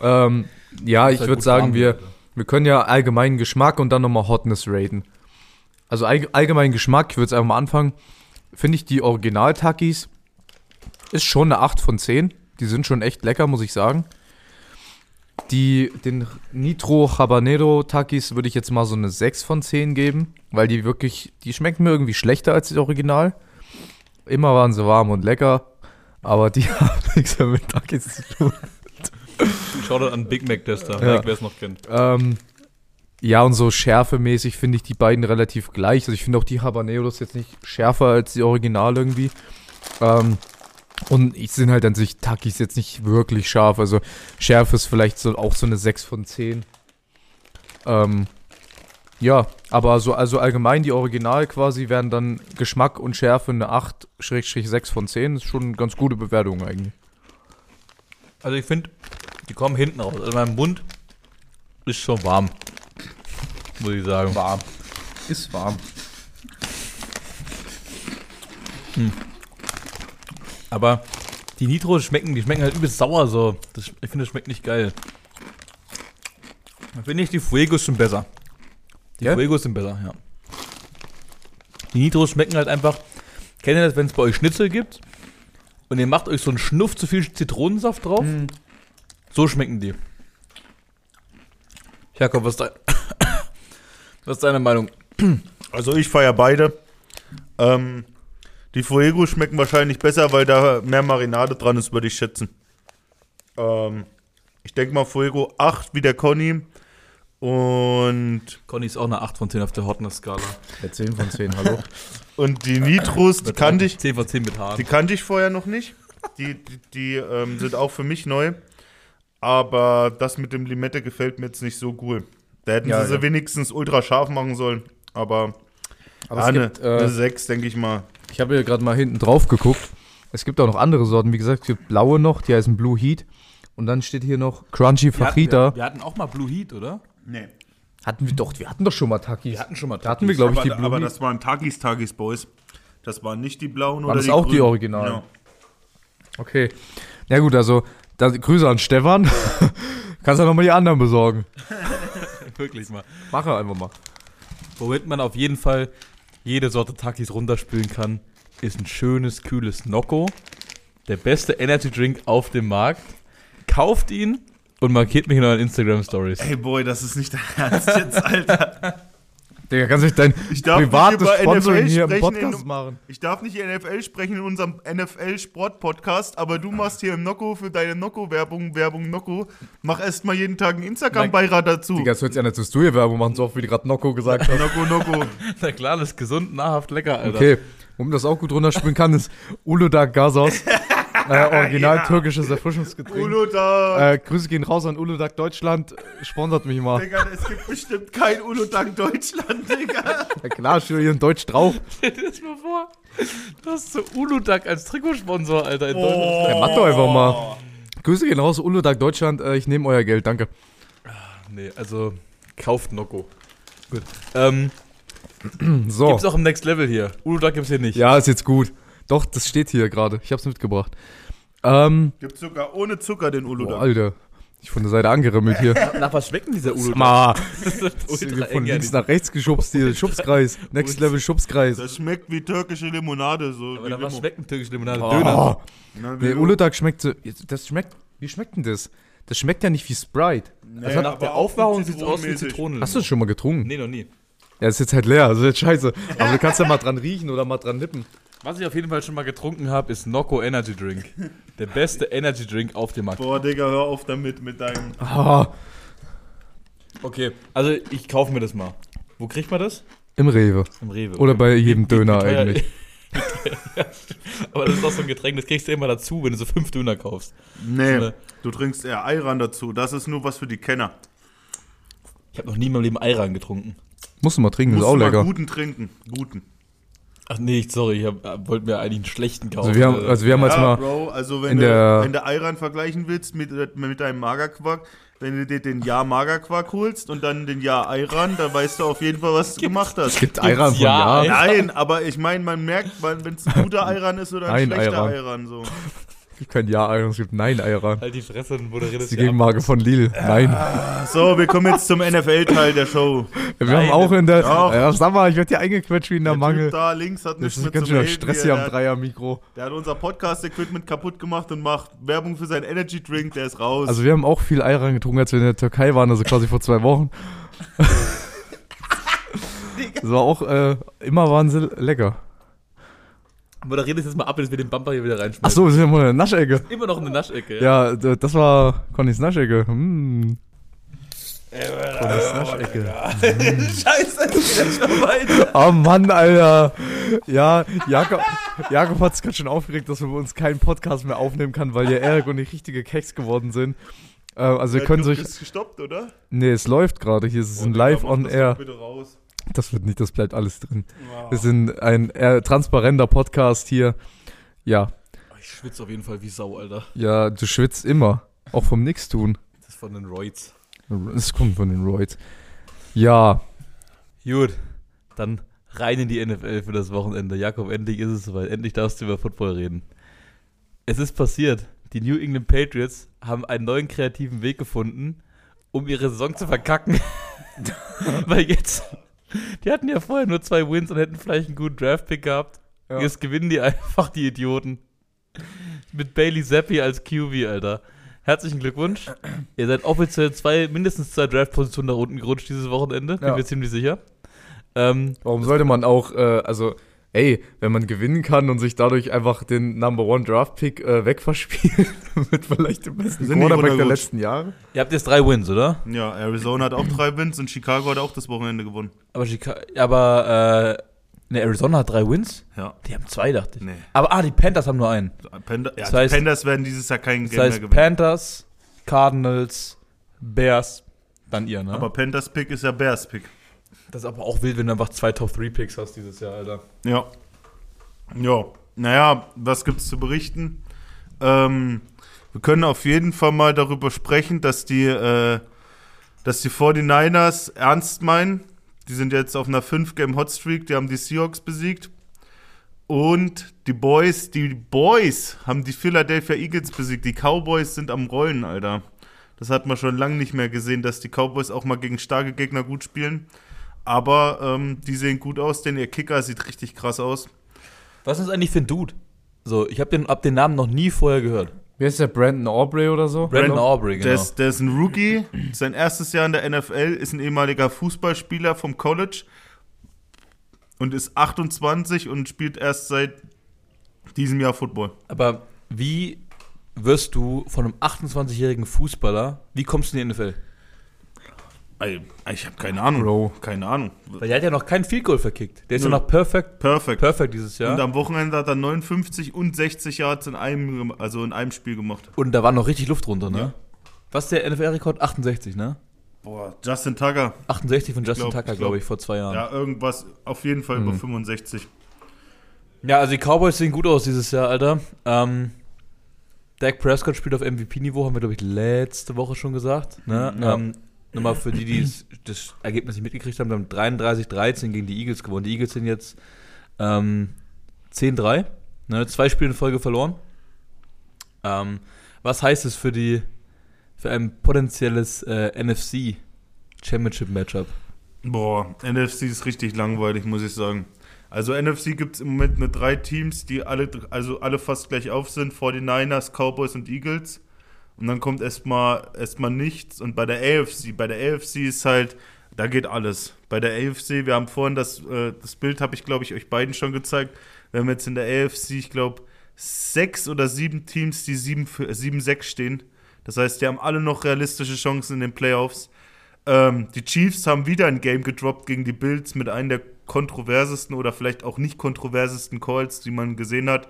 Ähm, ja, ich halt würde sagen, wir, wird, wir können ja allgemeinen Geschmack und dann nochmal Hotness raten. Also all, allgemeinen Geschmack, ich würde jetzt einfach mal anfangen. Finde ich die Original-Takis ist schon eine 8 von 10. Die sind schon echt lecker, muss ich sagen. Die, den Nitro Habanero Takis würde ich jetzt mal so eine 6 von 10 geben, weil die wirklich, die schmecken mir irgendwie schlechter als das Original. Immer waren sie warm und lecker, aber die *laughs* haben nichts mehr mit Takis zu tun. Shoutout an Big Mac Tester, Ja. wer es noch kennt. Ähm, ja, und so schärfemäßig finde ich die beiden relativ gleich. Also ich finde auch die Habaneros jetzt nicht schärfer als die Original irgendwie. Ähm, und ich sind halt an sich Takis jetzt nicht wirklich scharf. Also Schärfe ist vielleicht so auch so eine 6 von 10. Ähm, ja, aber so also allgemein die Original quasi wären dann Geschmack und Schärfe eine 8-6 von 10. ist schon eine ganz gute Bewertung eigentlich. Also ich finde, die kommen hinten raus. Also mein Mund ist schon warm. Muss ich sagen. Warm. Ist warm. Aber die Nitro schmecken, die schmecken halt übelst sauer so. Das, ich finde, das schmeckt nicht geil. Da finde ich die Fuegos schon besser. Die Ja? Fuegos sind besser, ja. Die Nitros schmecken halt einfach. Kennt ihr das, wenn es bei euch Schnitzel gibt? Und ihr macht euch so einen Schnuff zu viel Zitronensaft drauf? So schmecken die. Jakob, was ist, dein, *coughs* was ist deine Meinung? Also ich feiere beide. Ähm, die Fuego schmecken wahrscheinlich besser, weil da mehr Marinade dran ist, würde ich schätzen. Ähm, ich denke mal Fuego 8 wie der Conny. Und, Conny ist auch eine 8 von 10 auf der Hotness-Skala. Der 10 von 10, hallo. *laughs* und die Nitros, die kannte ich, 10 von 10 mit Haaren. die kannte ich vorher noch nicht. Die, die, die ähm, sind auch für mich neu. Aber das mit dem Limette gefällt mir jetzt nicht so cool. Da hätten Ja, sie sie ja. wenigstens ultra scharf machen sollen. Aber, Aber eine, gibt, äh, eine 6, denke ich mal. Ich habe hier gerade mal hinten drauf geguckt. Es gibt auch noch andere Sorten. Wie gesagt, es gibt blaue noch, die heißen Blue Heat. Und dann steht hier noch Crunchy Fajita. wir, wir hatten auch mal Blue Heat, oder? Nee. Hatten wir doch, wir hatten doch schon mal Takis. Wir hatten schon mal Da hatten wir, glaube ich, die aber, Blue aber Heat. das waren Takis Takis Boys. Das waren nicht die blauen Waren oder das die auch die grünen. Originalen? Ja. Okay. Ja gut, also da, Grüße an Stefan. *laughs* Kannst ja nochmal die anderen besorgen. *laughs* Wirklich mal. Mach er einfach mal. Womit man auf jeden Fall jede Sorte Takis runterspülen kann, ist ein schönes, kühles Nocco. Der beste Energy Drink auf dem Markt. Kauft ihn und markiert mich in euren Instagram Stories. Ey, Boy, das ist nicht dein Ernst jetzt, Alter. *laughs* Digga, kannst du nicht dein Ich darf nicht privates über Sponsoring NFL hier im sprechen Podcast in- machen? Ich darf nicht NFL sprechen in unserem NFL-Sport-Podcast, aber du machst hier im Nocco für deine Nocco-Werbung, Werbung Nocco. Mach erst mal jeden Tag einen Instagram-Beirat dazu. Digga, das hört sich an, als würdest du hier Werbung machen, so oft wie du gerade Nocco gesagt hast. Nocco, Nocco. *laughs* Na klar, das ist gesund, nahrhaft, lecker, Alter. Okay, um das auch gut runterspielen kann, ist Uludağ Gasos. *laughs* Äh, *laughs* original Ja. türkisches Erfrischungsgetränk. Ulo da. Äh, Grüße gehen raus an Uludağ Deutschland. Sponsert mich mal. Digga, es gibt bestimmt kein Ulo dank Deutschland, Digga. Ja klar, steht hier in Deutsch drauf. *laughs* Stell dir das mal vor. Du hast so Uludag als Trikotsponsor, Alter, in Oh. Deutschland. Ja, mach doch einfach mal. Grüße gehen raus, Uludağ Deutschland. Äh, ich nehme euer Geld, danke. Nee, also kauft Nocco. Gut. Ähm, *clears throat* So. gibt's auch im Next Level hier. Uludag gibt's hier nicht. Ja, ist jetzt gut. Doch, das steht hier gerade. Ich hab's mitgebracht. Ähm, Gibt sogar ohne Zucker den Ulo boah. Alter. Ich von der Seite angerimmelt hier. Nach was schmeckt denn dieser Uludag? *laughs* Von links nach rechts geschubst hier. *laughs* Schubskreis. Next Level Schubskreis. Das schmeckt wie türkische Limonade. So Aber nach was schmeckt ein türkische Limonade? Döner. Oh. Na, wie Nee, Limo. Uludağ schmeckt so. Das schmeckt. Wie schmeckt denn das? Das schmeckt ja nicht wie Sprite. Nee, Also nach der auch Aufmachung sieht's aus wie. Zitronen. Hast du das schon mal getrunken? Nee, noch nie. Ja, ist jetzt halt leer. Also jetzt scheiße. Aber du kannst ja mal dran riechen oder mal dran nippen. Was ich auf jeden Fall schon mal getrunken habe, ist Nocco Energy Drink. Der beste Energy Drink auf dem Markt. Boah, Digga, hör auf damit mit deinem. Ah, Okay, also ich kaufe mir das mal. Wo kriegt man das? Im Rewe. Im Rewe. Oder bei jedem Döner teuer- eigentlich. *laughs* Aber das ist auch so ein Getränk, das kriegst du immer dazu, wenn du so fünf Döner kaufst. Nee, So eine- du trinkst eher Ayran dazu. Das ist nur was für die Kenner. Ich habe noch nie in meinem Leben Ayran getrunken. Musst du mal trinken, ist Musst auch du mal lecker. guten trinken. Guten. Ach nee, ich- sorry, ich hab, wollte mir eigentlich einen schlechten kaufen. Also wir haben, also wir haben jetzt ja, mal. Bro, also wenn in du, der- wenn du Ayran vergleichen willst mit, mit deinem Magerquark, wenn du dir den Jahr Magerquark holst und dann den Jahr Ayran, dann weißt du auf jeden Fall, was du gemacht hast. Gibt Ayran von Ja, ja. Ayran? Nein, aber ich meine, man merkt, wenn es ein guter Ayran ist oder ein Nein, schlechter Ayran. Ayran. so. Es gibt kein Ja-Ayran, es gibt Nein-Ayran. Halt die Fresse und moderierst Das ist die Gegenmarke von Lidl. Nein. So, wir kommen jetzt zum NFL-Teil der Show. Wir Nein, haben auch in der. doch. Ja, sag mal, ich werde hier eingequetscht wie in der Der Mangel. Typ da links hat Das ist ganz schön Stress hier. am Der hat- Dreier-Mikro. Der hat unser Podcast-Equipment kaputt gemacht und macht Werbung für seinen Energy-Drink, der ist raus. Also wir haben auch viel Ayran getrunken, als wir in der Türkei waren, also quasi vor zwei Wochen. *laughs* Das war auch, äh, immer waren sie lecker. Moderier das jetzt mal ab, dass wir den Bumper hier wieder reinschmeißen. Ach so, wir sind ja mal in der Naschecke. Immer noch eine Naschecke. Ja, d- das war Connys Naschecke. Hm. Connys Naschecke. *laughs* Scheiße, ist wieder schon weiter. Oh Mann, Alter. Ja, Jakob, Jakob hat sich gerade schon aufgeregt, dass wir bei uns keinen Podcast mehr aufnehmen kann, weil ja Erik und ich richtige Keks geworden sind. Äh, also wir können Du sich... bist gestoppt, oder? Nee, es läuft gerade. Hier ist es Oh, ein live on das air. Bitte raus. Das wird nicht, das bleibt alles drin. Wow. Wir sind ein eher transparenter Podcast hier. Ja, Ich schwitze auf jeden Fall wie Sau, Alter. ja, du schwitzt immer. Auch vom Nix tun. Das ist von den Roids. Es kommt von den Roids. Ja, Gut, dann rein in die NFL für das Wochenende. Jakob, endlich ist es soweit. Endlich darfst du über Football reden. Es ist passiert. Die New England Patriots haben einen neuen kreativen Weg gefunden, um ihre Saison zu verkacken. *laughs* Weil jetzt, die hatten ja vorher nur zwei Wins und hätten vielleicht einen guten Draftpick gehabt. Ja. Jetzt gewinnen die *laughs* einfach die Idioten. Mit Bailey Zappi als QB, Alter. Herzlichen Glückwunsch. Ihr seid offiziell zwei, mindestens zwei Draft-Positionen nach unten gerutscht dieses Wochenende. Bin Ja. mir ziemlich sicher. Ähm, warum sollte man auch, äh, also, ey, wenn man gewinnen kann und sich dadurch einfach den Number One Draft Pick äh, wegverspielt, mit *laughs* vielleicht dem besten Sind die Quarterback der letzten Jahre. ihr habt jetzt drei Wins, oder? Ja, Arizona hat auch drei Wins und Chicago hat auch das Wochenende gewonnen. Aber, Chica aber äh, ne, Arizona hat drei Wins? Ja. Die haben zwei, dachte ich. Nee. Aber ah, die Panthers haben nur einen. Panda, ja, Das die heißt- Panthers werden dieses Jahr kein Das Game mehr heißt gewinnen. Panthers, Cardinals, Bears, dann ihr, ne? Aber Panthers Pick ist ja Bears Pick. Das ist aber auch wild, wenn du einfach zwei Top-3-Picks hast dieses Jahr, Alter. Ja. Ja. Naja, was gibt's zu berichten? Ähm, wir können auf jeden Fall mal darüber sprechen, dass die, äh, dass die 49ers ernst meinen. Die sind jetzt auf einer 5-Game-Hotstreak, die haben die Seahawks besiegt. Und die Boys, die Boys haben die Philadelphia Eagles besiegt. Die Cowboys sind am Rollen, Alter. Das hat man schon lange nicht mehr gesehen, dass die Cowboys auch mal gegen starke Gegner gut spielen. Aber ähm, die sehen gut aus, denn ihr Kicker sieht richtig krass aus. Was ist das eigentlich für ein Dude? So, ich habe den, hab den Namen noch nie vorher gehört. Wie heißt der Brandon Aubrey oder so? Brandon Aubrey, genau. Der, ist, der ist ein Rookie, sein erstes Jahr in der NFL, ist ein ehemaliger Fußballspieler vom College, und ist 28 und spielt erst seit diesem Jahr Football. Aber wie wirst du von einem 28-jährigen Fußballer, wie kommst du in die NFL? Ich habe keine Ahnung. Bro. Keine Ahnung. Weil der hat ja noch kein Field Goal verkickt. Der ist ja noch perfekt, Perfekt. perfekt dieses Jahr. Und Und, am Wochenende hat er 59 und 60 Yards in einem, also in einem Spiel gemacht. da war noch richtig Luft drunter, ne? Ja. Was ist der NFL-Rekord? 68, ne? Boah, Justin Tucker. 68 von Justin glaub- Tucker, glaub- glaube ich, vor zwei Jahren. Ja, irgendwas, auf jeden Fall über 65. Ja, also die Cowboys sehen gut aus dieses Jahr, Alter. Ähm, Dak Prescott spielt auf MVP-Niveau, haben wir, glaube ich, letzte Woche schon gesagt. Ne? Ja. Ähm, nochmal für die, die das Ergebnis nicht mitgekriegt haben, die haben 33-13 gegen die Eagles gewonnen. Die Eagles sind jetzt ähm, 10-3, ne? zwei Spiele in Folge verloren. Ähm, was heißt es für die für ein potenzielles äh, NFC Championship Matchup? Boah, NFC ist richtig langweilig, muss ich sagen. Also NFC gibt es im Moment nur drei Teams, die alle, also alle fast gleich auf sind. 49ers, Cowboys und Eagles. Und dann kommt erstmal erstmal nichts. Und bei der AFC, bei der AFC ist halt, da geht alles. Bei der AFC, wir haben vorhin das, äh, das Bild, habe ich glaube ich euch beiden schon gezeigt. Wir haben jetzt in der AFC, ich glaube, sechs oder sieben Teams, die 7-6 stehen. Das heißt, die haben alle noch realistische Chancen in den Playoffs. Ähm, die Chiefs haben wieder ein Game gedroppt gegen die Bills mit einem der kontroversesten oder vielleicht auch nicht kontroversesten Calls, die man gesehen hat.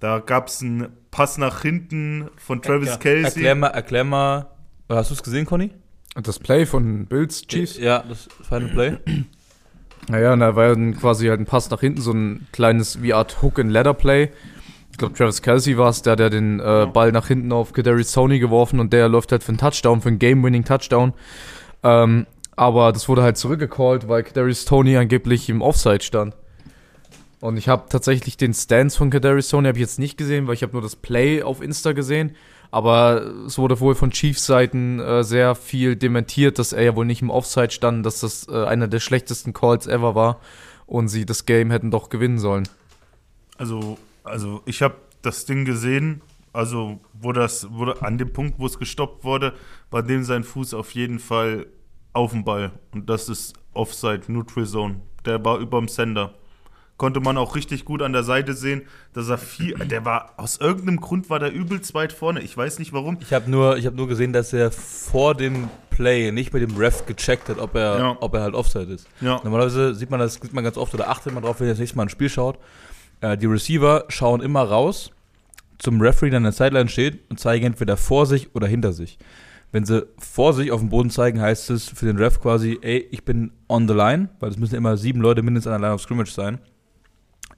Da gab es einen Pass nach hinten von Travis Ja, Kelsey. Erklär mal, erklär mal. Hast du es gesehen, Conny? Und das Play von Bills Chiefs? Ja, das Final Play. Naja, und da war ja quasi halt ein Pass nach hinten, so ein kleines wie Art Hook-and-Ladder-Play. Ich glaube, Travis Kelsey war es, der hat ja den äh, Ball nach hinten auf Kadarius Tony geworfen und der läuft halt für einen Touchdown, für einen Game-Winning-Touchdown. Ähm, aber das wurde halt zurückgecallt, weil Kadarius Tony angeblich im Offside stand. Und ich habe tatsächlich den Stance von Kadarius Tony habe ich jetzt nicht gesehen, weil ich habe nur das Play auf Insta gesehen. Aber es wurde wohl von Chiefs-Seiten äh, sehr viel dementiert, dass er ja wohl nicht im Offside stand, dass das äh, einer der schlechtesten Calls ever war und sie das Game hätten doch gewinnen sollen. Also, also ich habe das Ding gesehen, also wo das wurde an dem Punkt, wo es gestoppt wurde, war dem sein Fuß auf jeden Fall auf dem Ball und das ist Offside Neutral Zone. Der war überm Sender. Konnte man auch richtig gut an der Seite sehen, dass er viel, der war aus irgendeinem Grund war der übelst weit vorne. Ich weiß nicht warum. Ich habe nur, ich hab nur gesehen, dass er vor dem Play nicht mit dem Ref gecheckt hat, ob er, Ja. ob er halt Offside ist. Ja, Normalerweise sieht man das sieht man ganz oft oder achtet man drauf, wenn ihr das nächste Mal ein Spiel schaut. Äh, die Receiver schauen immer raus zum Referee, der an der Sideline steht und zeigen entweder vor sich oder hinter sich. Wenn sie vor sich auf dem Boden zeigen, heißt es für den Ref quasi, ey, ich bin on the line, weil es müssen immer sieben Leute mindestens an der Line of Scrimmage sein.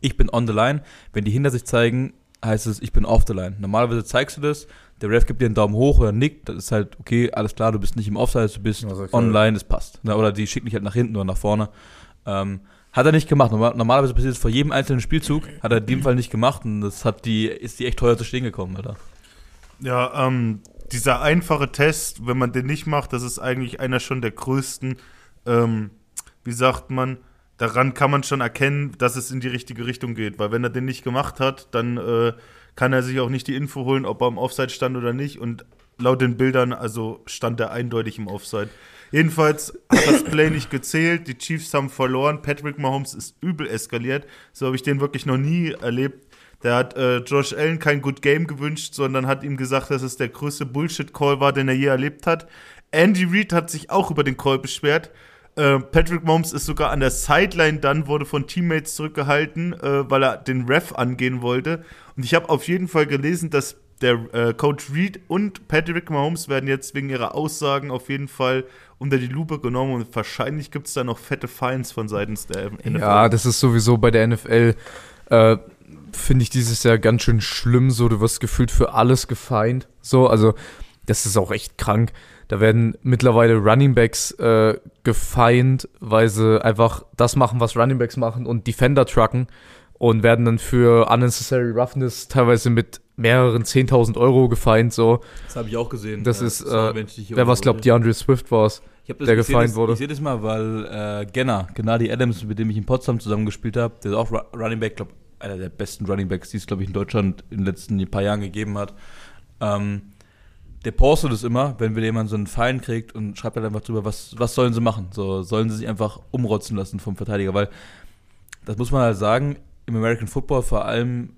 Ich bin on the line. Wenn die hinter sich zeigen, heißt es, ich bin off the line. Normalerweise zeigst du das, der Ref gibt dir einen Daumen hoch oder nickt, das ist halt, okay, alles klar, du bist nicht im Offside, du bist er. online, das passt. Oder die schicken dich halt nach hinten oder nach vorne. Ähm, hat er nicht gemacht. Normal, normalerweise passiert es vor jedem einzelnen Spielzug, hat er in dem Fall nicht gemacht und das hat die, ist die echt teuer zu stehen gekommen, Alter. Ja, ähm, dieser einfache Test, wenn man den nicht macht, das ist eigentlich einer schon der größten, ähm, wie sagt man, daran kann man schon erkennen, dass es in die richtige Richtung geht. Weil wenn er den nicht gemacht hat, dann äh, kann er sich auch nicht die Info holen, ob er im Offside stand oder nicht. Und laut den Bildern, also stand er eindeutig im Offside. Jedenfalls hat das Play nicht gezählt, die Chiefs haben verloren, Patrick Mahomes ist übel eskaliert. So habe ich den wirklich noch nie erlebt. Der hat äh, Josh Allen kein Good Game gewünscht, sondern hat ihm gesagt, dass es der größte Bullshit-Call war, den er je erlebt hat. Andy Reid hat sich auch über den Call beschwert. Äh, Patrick Mahomes ist sogar an der Sideline dann, wurde von Teammates zurückgehalten, äh, weil er den Ref angehen wollte. Und ich habe auf jeden Fall gelesen, dass der äh, Coach Reid und Patrick Mahomes werden jetzt wegen ihrer Aussagen auf jeden Fall unter die Lupe genommen und wahrscheinlich gibt es da noch fette Fines von seitens der NFL. Ja, das ist sowieso bei der NFL, äh, finde ich dieses Jahr ganz schön schlimm. So, du wirst gefühlt für alles gefeind. So, also, das ist auch echt krank. Da werden mittlerweile Runningbacks äh, gefeind, weil sie einfach das machen, was Runningbacks machen und Defender trucken und werden dann für unnecessary roughness teilweise mit mehreren 10.000 Euro gefeind. So, Das habe ich auch gesehen. das Ja, ist, sorry, äh, wer was glaubt. DeAndre Swift war es. Das, der gefeind das, wurde. Ich sehe das mal, weil äh, Genner, Gennady Adams, mit dem ich in Potsdam zusammengespielt habe, der ist auch Ru- Running Back, glaube einer der besten Running Backs, die es, glaube ich, in Deutschland in den letzten paar Jahren gegeben hat. Ähm, der postet es immer, wenn wir jemanden so einen Fallen kriegt und schreibt halt einfach drüber, was, was sollen sie machen? So, sollen sie sich einfach umrotzen lassen vom Verteidiger, weil das muss man halt sagen, im American Football vor allem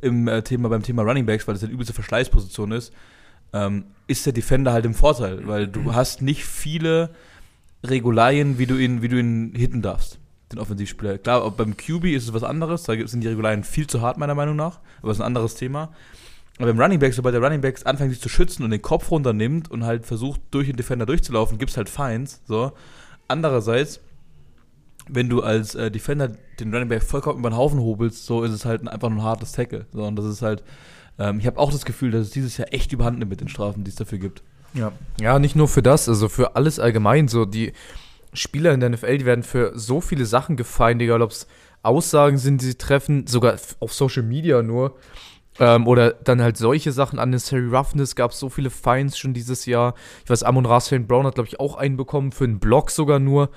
im äh, Thema, beim Thema Running Backs, weil das eine übelste Verschleißposition ist, ähm, ist der Defender halt im Vorteil, weil du hast nicht viele Regularien, wie du ihn, wie du ihn hitten darfst, den Offensivspieler. Klar, beim QB ist es was anderes, da sind die Regularien viel zu hart, meiner Meinung nach, aber das ist ein anderes Thema. Aber beim Running Back, sobald der Running Back anfängt, sich zu schützen und den Kopf runternimmt und halt versucht, durch den Defender durchzulaufen, gibt es halt Fines. So. Andererseits, wenn du als äh, Defender den Running Back vollkommen über den Haufen hobelst, so ist es halt einfach nur ein hartes Tackle. So, und das ist halt, ähm, ich habe auch das Gefühl, dass es dieses Jahr echt überhand nimmt mit den Strafen, die es dafür gibt. Ja. ja, nicht nur für das, also für alles allgemein. So, die Spieler in der NFL, die werden für so viele Sachen gefeind, egal ob es Aussagen sind, die sie treffen, sogar auf Social Media nur. Ähm, oder dann halt solche Sachen, Unnecessary Roughness, gab es so viele Fines schon dieses Jahr. Ich weiß, Amon Rasfield Brown hat, glaube ich, auch einen bekommen, für einen Block sogar nur.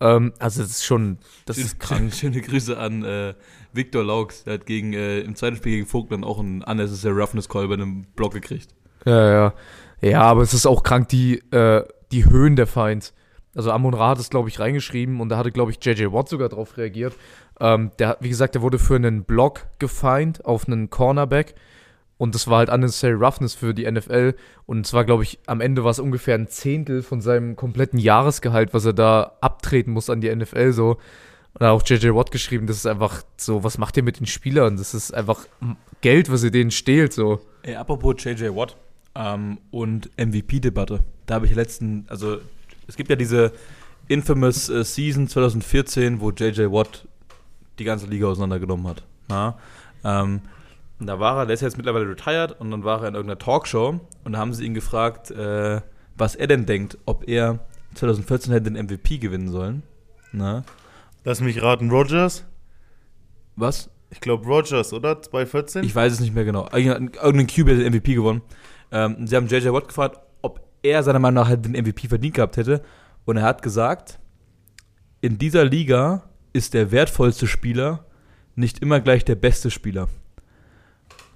Ähm, also das ist schon, das schöne, ist krank. *laughs* Schöne Grüße an äh, Victor Laux, der hat gegen, äh, im zweiten Spiel gegen Vogt dann auch einen Unnecessary Roughness Call bei einem Block gekriegt. Ja, ja. Ja, aber es ist auch krank, die, äh, die Höhen der Feinds. Also Amon Ra hat es, glaube ich, reingeschrieben und da hatte, glaube ich, JJ Watt sogar drauf reagiert. Ähm, der, wie gesagt, der wurde für einen Block gefeind auf einen Cornerback. Und das war halt unnecessary roughness für die NFL. Und zwar, glaube ich, am Ende war es ungefähr ein Zehntel von seinem kompletten Jahresgehalt, was er da abtreten muss an die NFL. So. Und da hat auch JJ Watt geschrieben, das ist einfach so, was macht ihr mit den Spielern? Das ist einfach Geld, was ihr denen stehlt. So. Ey, apropos JJ Watt ähm, und MVP-Debatte. Da habe ich letzten, also es gibt ja diese infamous äh, Season 2014, wo JJ Watt die ganze Liga auseinandergenommen hat. Na? Ähm, da war er, der ist jetzt mittlerweile retired und dann war er in irgendeiner Talkshow und da haben sie ihn gefragt, äh, was er denn denkt, ob er 2014 hätte den MVP gewinnen sollen. Na? Lass mich raten, Rogers? Was? Ich glaube Rogers, oder? 2014? Ich weiß es nicht mehr genau. Irgendein QB hat den MVP gewonnen. Ähm, sie haben JJ Watt gefragt, er seiner Meinung nach den MVP verdient gehabt hätte. Und er hat gesagt, in dieser Liga ist der wertvollste Spieler nicht immer gleich der beste Spieler.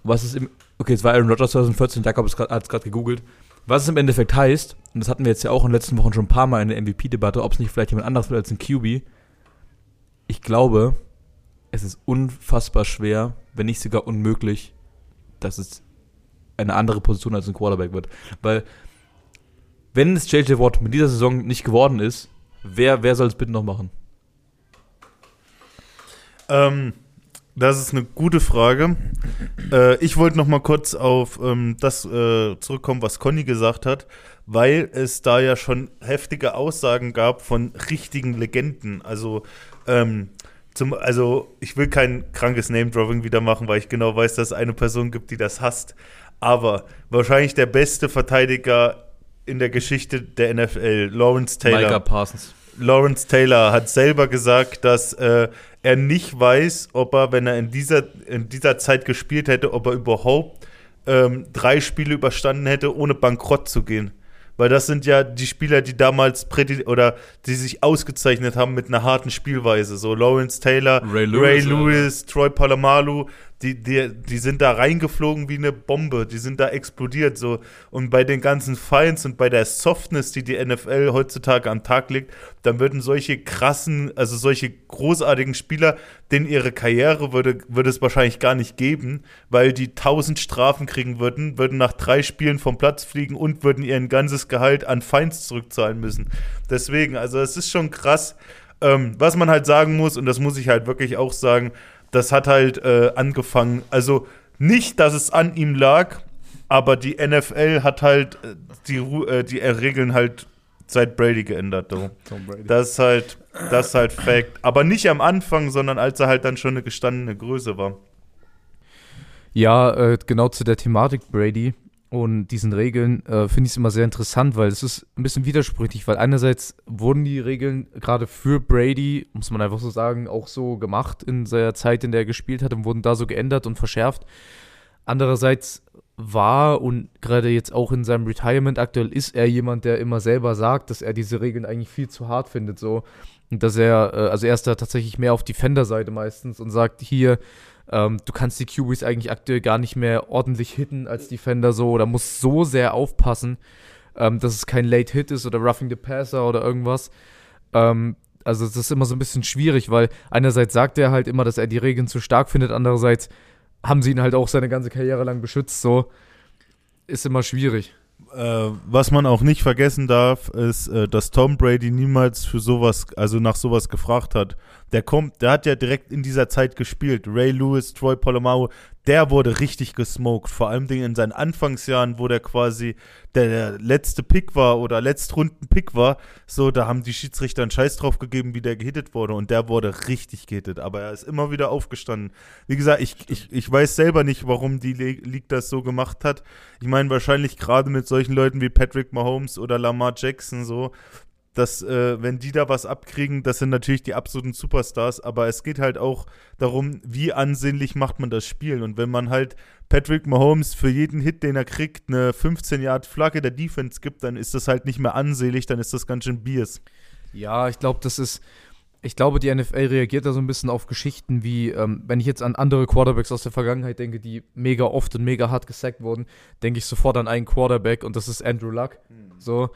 Was es im. Okay, es war Aaron Rodgers 2014, Jakob hat es gerade gegoogelt. Was es im Endeffekt heißt, und das hatten wir jetzt ja auch in den letzten Wochen schon ein paar Mal in der MVP-Debatte, ob es nicht vielleicht jemand anderes wird als ein QB. Ich glaube, es ist unfassbar schwer, wenn nicht sogar unmöglich, dass es eine andere Position als ein Quarterback wird. Weil, wenn es JJ Watt mit dieser Saison nicht geworden ist, wer, wer soll es bitte noch machen? Ähm, das ist eine gute Frage. Äh, ich wollte noch mal kurz auf ähm, das äh, zurückkommen, was Conny gesagt hat, weil es da ja schon heftige Aussagen gab von richtigen Legenden. Also, ähm, zum, also ich will kein krankes Name-Dropping wieder machen, weil ich genau weiß, dass es eine Person gibt, die das hasst. Aber wahrscheinlich der beste Verteidiger in der Geschichte der NFL, Lawrence Taylor. Micah Parsons. Lawrence Taylor hat selber gesagt, dass äh, er nicht weiß, ob er, wenn er in dieser, in dieser Zeit gespielt hätte, ob er überhaupt ähm, drei Spiele überstanden hätte, ohne bankrott zu gehen. Weil das sind ja die Spieler, die damals oder die sich ausgezeichnet haben mit einer harten Spielweise. So Lawrence Taylor, Ray Lewis, Ray Lewis Troy Palamalu, die, die, die sind da reingeflogen wie eine Bombe, die sind da explodiert so. Und bei den ganzen Feinds und bei der Softness, die die NFL heutzutage am Tag legt, dann würden solche krassen, also solche großartigen Spieler, denen ihre Karriere würde, würde es wahrscheinlich gar nicht geben, weil die tausend Strafen kriegen würden, würden nach drei Spielen vom Platz fliegen und würden ihr ganzes Gehalt an Feinds zurückzahlen müssen. Deswegen, also es ist schon krass. Ähm, was man halt sagen muss, und das muss ich halt wirklich auch sagen, das hat halt äh, angefangen. Also nicht, dass es an ihm lag, aber die NFL hat halt äh, die, äh, die Regeln halt seit Brady geändert. So. Das ist halt, das ist halt Fact. Aber nicht am Anfang, sondern als er halt dann schon eine gestandene Größe war. Ja, äh, genau zu der Thematik Brady und diesen Regeln äh, finde ich es immer sehr interessant, weil es ist ein bisschen widersprüchlich, weil einerseits wurden die Regeln gerade für Brady, muss man einfach so sagen, auch so gemacht in der Zeit, in der er gespielt hat und wurden da so geändert und verschärft. Andererseits war und gerade jetzt auch in seinem Retirement aktuell ist er jemand, der immer selber sagt, dass er diese Regeln eigentlich viel zu hart findet, so. Und dass er, äh, also er ist da tatsächlich mehr auf Defender-Seite meistens und sagt, hier, ähm, du kannst die QBs eigentlich aktuell gar nicht mehr ordentlich hitten als Defender so oder musst so sehr aufpassen, ähm, dass es kein Late Hit ist oder Roughing the Passer oder irgendwas. Ähm, also das ist immer so ein bisschen schwierig, weil einerseits sagt er halt immer, dass er die Regeln zu stark findet, andererseits haben sie ihn halt auch seine ganze Karriere lang beschützt, so ist immer schwierig. Äh, was man auch nicht vergessen darf, ist, äh, dass Tom Brady niemals für sowas, also nach sowas gefragt hat. Der kommt, der hat ja direkt in dieser Zeit gespielt. Ray Lewis, Troy Polamalu, der wurde richtig gesmoked. Vor allem in seinen Anfangsjahren, wo der quasi der, der letzte Pick war oder letztrunden Pick war. So, da haben die Schiedsrichter einen Scheiß drauf gegeben, wie der gehittet wurde. Und der wurde richtig gehittet. Aber er ist immer wieder aufgestanden. Wie gesagt, ich, ich, ich weiß selber nicht, warum die League das so gemacht hat. Ich meine, wahrscheinlich gerade mit solchen Leuten wie Patrick Mahomes oder Lamar Jackson so, dass, äh, wenn die da was abkriegen, das sind natürlich die absoluten Superstars, aber es geht halt auch darum, wie ansehnlich macht man das Spiel. Und wenn man halt Patrick Mahomes für jeden Hit, den er kriegt, eine 15 Yard Flagge der Defense gibt, dann ist das halt nicht mehr ansehnlich, dann ist das ganz schön Biers. Ja, ich glaube, das ist. Ich glaube, die NFL reagiert da so ein bisschen auf Geschichten wie, ähm, wenn ich jetzt an andere Quarterbacks aus der Vergangenheit denke, die mega oft und mega hart gesackt wurden, denke ich sofort an einen Quarterback und das ist Andrew Luck. Mhm. So.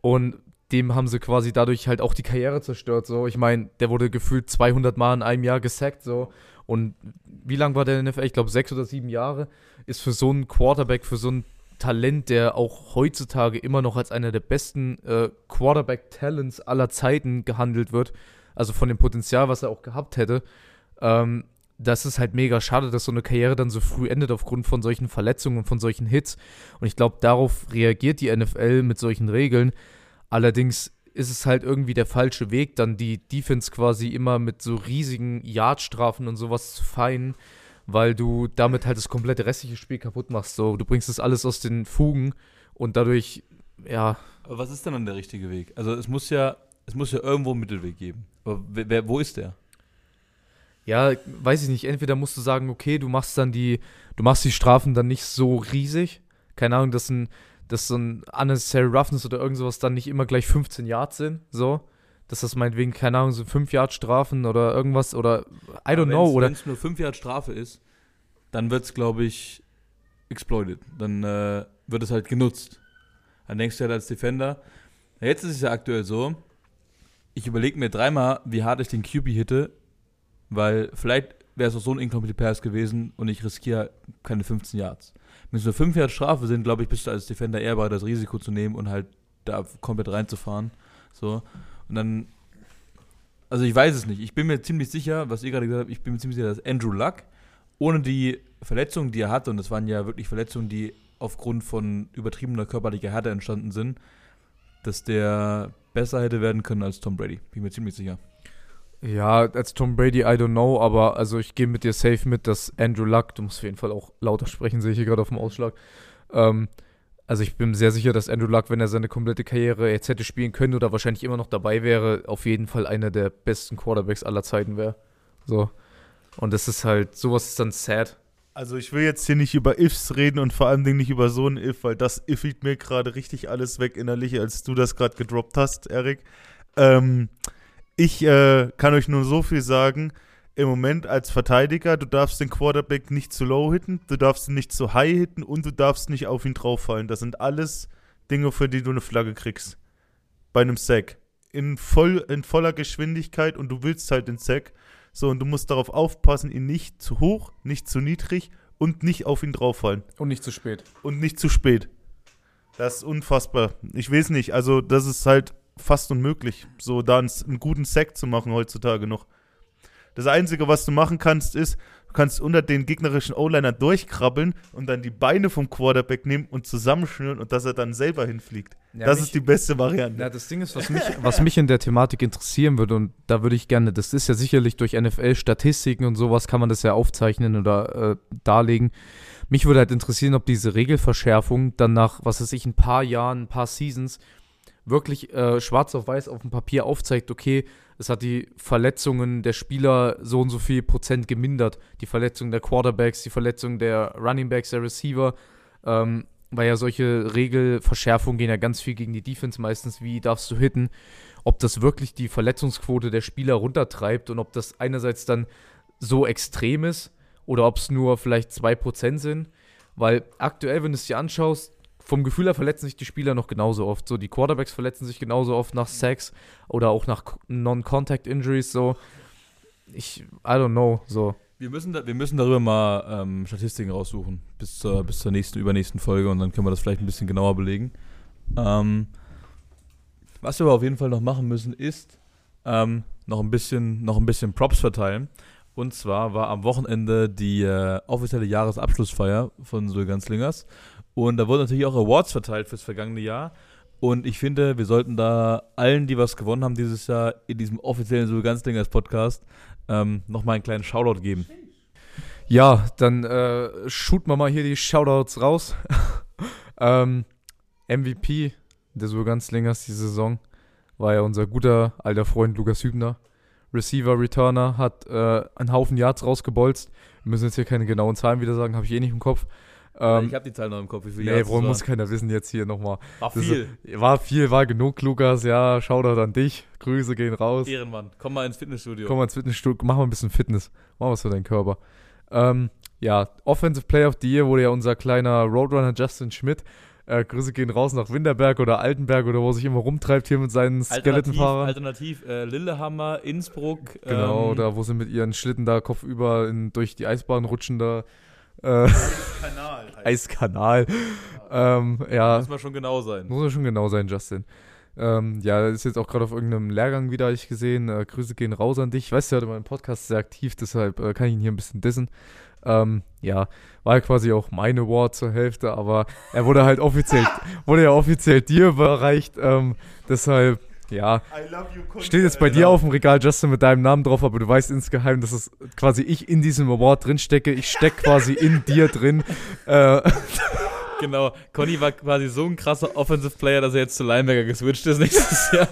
Und dem haben sie quasi dadurch halt auch die Karriere zerstört. So, ich meine, der wurde gefühlt 200 Mal in einem Jahr gesackt. So, und wie lang war der in der NFL? Ich glaube, sechs oder sieben Jahre. Ist für so einen Quarterback, für so ein Talent, der auch heutzutage immer noch als einer der besten äh, Quarterback-Talents aller Zeiten gehandelt wird. Also von dem Potenzial, was er auch gehabt hätte. Ähm, das ist halt mega schade, dass so eine Karriere dann so früh endet aufgrund von solchen Verletzungen und von solchen Hits. Und ich glaube, darauf reagiert die NFL mit solchen Regeln. Allerdings ist es halt irgendwie der falsche Weg, dann die Defense quasi immer mit so riesigen Yardstrafen und sowas zu feinen, weil du damit halt das komplette restliche Spiel kaputt machst. So, du bringst das alles aus den Fugen und dadurch, ja. Aber was ist denn dann der richtige Weg? Also es muss ja, es muss ja irgendwo einen Mittelweg geben. Aber wer, wer, wo ist der? Ja, weiß ich nicht. Entweder musst du sagen, okay, du machst dann die, du machst die Strafen dann nicht so riesig. Keine Ahnung, dass ein dass so ein unnecessary Roughness oder irgend sowas dann nicht immer gleich 15 Yards sind, so. Dass das meinetwegen, keine Ahnung, so 5 Yard Strafen oder irgendwas oder I don't know. Oder wenn es nur 5 Yard Strafe ist, dann wird es, glaube ich, exploited. Dann äh, wird es halt genutzt. Dann denkst du halt als Defender, jetzt ist es ja aktuell so, ich überlege mir dreimal, wie hart ich den QB hitte, weil vielleicht wäre es auch so ein Incomplete Pass gewesen und ich riskiere keine 15 Yards. Wenn es nur 5 Yards Strafe sind, glaube ich, bist du als Defender eher bereit, das Risiko zu nehmen und halt da komplett reinzufahren. So. Und dann, also ich weiß es nicht. Ich bin mir ziemlich sicher, was ihr gerade gesagt habt, ich bin mir ziemlich sicher, dass Andrew Luck ohne die Verletzungen, die er hatte, und das waren ja wirklich Verletzungen, die aufgrund von übertriebener körperlicher Härte entstanden sind, dass der besser hätte werden können als Tom Brady. Bin mir ziemlich sicher. Ja, als Tom Brady, I don't know, aber also ich gehe mit dir safe mit, dass Andrew Luck, du musst auf jeden Fall auch lauter sprechen, sehe ich hier gerade auf dem Ausschlag. Ähm, also ich bin sehr sicher, dass Andrew Luck, wenn er seine komplette Karriere jetzt hätte spielen können oder wahrscheinlich immer noch dabei wäre, auf jeden Fall einer der besten Quarterbacks aller Zeiten wäre. So. Und das ist halt, sowas ist dann sad. Also ich will jetzt hier nicht über Ifs reden und vor allem nicht über so ein If, weil das Iffigt mir gerade richtig alles weg innerlich, als du das gerade gedroppt hast, Erik. Ähm, ich äh, kann euch nur so viel sagen. Im Moment als Verteidiger, du darfst den Quarterback nicht zu low hitten, du darfst ihn nicht zu high hitten und du darfst nicht auf ihn drauf fallen. Das sind alles Dinge, für die du eine Flagge kriegst. Bei einem Sack. In, voll, in voller Geschwindigkeit und du willst halt den Sack. So, und du musst darauf aufpassen, ihn nicht zu hoch, nicht zu niedrig und nicht auf ihn drauf fallen. Und nicht zu spät. Und nicht zu spät. Das ist unfassbar. Ich weiß nicht, also das ist halt fast unmöglich, so da einen, einen guten Sack zu machen heutzutage noch. Das Einzige, was du machen kannst, ist, du kannst unter den gegnerischen O-Liner durchkrabbeln und dann die Beine vom Quarterback nehmen und zusammenschnüren und dass er dann selber hinfliegt. Ja, das mich, ist die beste Variante. Ja, das Ding ist, was mich, *laughs* was mich in der Thematik interessieren würde und da würde ich gerne, das ist ja sicherlich durch NFL-Statistiken und sowas kann man das ja aufzeichnen oder äh, darlegen. Mich würde halt interessieren, ob diese Regelverschärfung dann nach, was weiß ich, ein paar Jahren, ein paar Seasons wirklich äh, schwarz auf weiß auf dem Papier aufzeigt, okay, es hat die Verletzungen der Spieler so und so viel Prozent gemindert. Die Verletzungen der Quarterbacks, die Verletzungen der Runningbacks, der Receiver. Ähm, weil ja solche Regelverschärfungen gehen ja ganz viel gegen die Defense meistens, wie darfst du hitten. Ob das wirklich die Verletzungsquote der Spieler runtertreibt und ob das einerseits dann so extrem ist oder ob es nur vielleicht 2% sind. Weil aktuell, wenn du es dir anschaust, vom Gefühl her verletzen sich die Spieler noch genauso oft. So, die Quarterbacks verletzen sich genauso oft nach Sacks oder auch nach Non-Contact-Injuries. So, ich, I don't know. So, Wir müssen, da, wir müssen darüber mal ähm, Statistiken raussuchen bis zur, bis zur nächsten, übernächsten Folge und dann können wir das vielleicht ein bisschen genauer belegen. Ähm, was wir aber auf jeden Fall noch machen müssen, ist ähm, noch, ein bisschen, noch ein bisschen Props verteilen. Und zwar war am Wochenende die äh, offizielle Jahresabschlussfeier von Sulganslingers. Und da wurden natürlich auch Awards verteilt fürs vergangene Jahr. Und ich finde, wir sollten da allen, die was gewonnen haben dieses Jahr, in diesem offiziellen Sulganslingers Podcast ähm, nochmal einen kleinen Shoutout geben. Ja, dann äh, shooten wir mal hier die Shoutouts raus. *laughs* ähm, MVP des Urganzlingers diese Saison war ja unser guter alter Freund Lukas Hübner. Receiver, Returner, hat äh, einen Haufen Yards rausgebolzt. Wir müssen jetzt hier keine genauen Zahlen wieder sagen, habe ich eh nicht im Kopf. Ähm, ich habe die Zahl noch im Kopf, wie viel nee, es muss keiner wissen jetzt hier nochmal. War Das viel. War viel, war genug, Lukas. Ja, Shoutout an dich. Grüße gehen raus. Ehrenmann, komm mal ins Fitnessstudio. Komm mal ins Fitnessstudio, mach mal ein bisschen Fitness. Mach was für deinen Körper. Ähm, ja, Offensive Player of the Year wurde ja unser kleiner Roadrunner Justin Schmidt. Äh, Grüße gehen raus nach Winterberg oder Altenberg oder wo er sich immer rumtreibt hier mit seinen Alternativ, Skeletonfahrern. Alternativ äh, Lillehammer, Innsbruck. Genau, ähm, da wo sie mit ihren Schlitten da kopfüber in, durch die Eisbahn rutschen da. Äh, Kanal. *laughs* heißt. Eiskanal. Ähm, ja, Muss man schon genau sein. Muss ja schon genau sein, Justin. Ähm, ja, das ist jetzt auch gerade auf irgendeinem Lehrgang wieder, ich gesehen. Äh, Grüße gehen raus an dich. Ich weiß, der hat in meinem Podcast sehr aktiv, deshalb äh, kann ich ihn hier ein bisschen dissen. Ähm, ja, war ja quasi auch mein Award zur Hälfte, aber er wurde halt offiziell, *laughs* wurde ja offiziell dir überreicht. Ähm, deshalb, ja, I love you, steht jetzt bei Alter. dir auf dem Regal Justin mit deinem Namen drauf, aber du weißt insgeheim, dass es quasi ich in diesem Award drin stecke. Ich stecke quasi in *laughs* dir drin. Äh, *laughs* Genau, Conny war quasi so ein krasser Offensive Player, dass er jetzt zu Linebacker geswitcht ist nächstes *laughs* Jahr.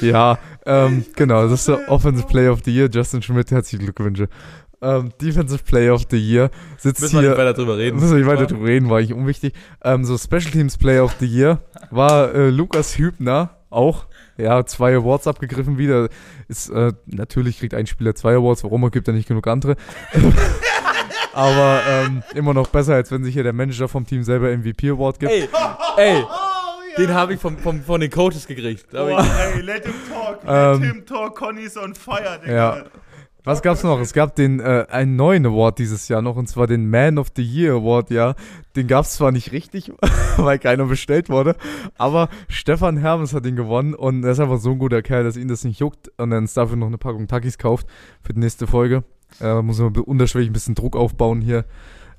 Ja, ähm, genau, das ist der Offensive Player of the Year. Justin Schmidt, herzliche Glückwünsche. Ähm, Defensive Player of the Year sitzt Müssen wir nicht hier. weiter drüber reden. Müssen wir nicht weiter drüber reden, war eigentlich unwichtig. Ähm, so Special Teams Player of the Year war äh, Lukas Hübner auch. Ja, zwei Awards abgegriffen wieder. Ist, äh, natürlich kriegt ein Spieler zwei Awards, warum er gibt er nicht genug andere. *laughs* Aber ähm, immer noch besser, als wenn sich hier der Manager vom Team selber MVP Award gibt. Ey, ey, *laughs* Oh, den habe ich vom, vom, von den Coaches gekriegt. Ich, ey, let him talk. Ähm, let him talk. Conny's on fire, Digga. Ja. Was gab's noch? Es gab den äh, einen neuen Award dieses Jahr noch und zwar den Man of the Year Award, ja. Den gab's zwar nicht richtig, *laughs* weil keiner bestellt wurde, aber Stefan Hermes hat ihn gewonnen und er ist einfach so ein guter Kerl, dass ihn das nicht juckt und dann dafür noch eine Packung Takis kauft für die nächste Folge. Äh, muss man unterschwellig ein bisschen Druck aufbauen hier.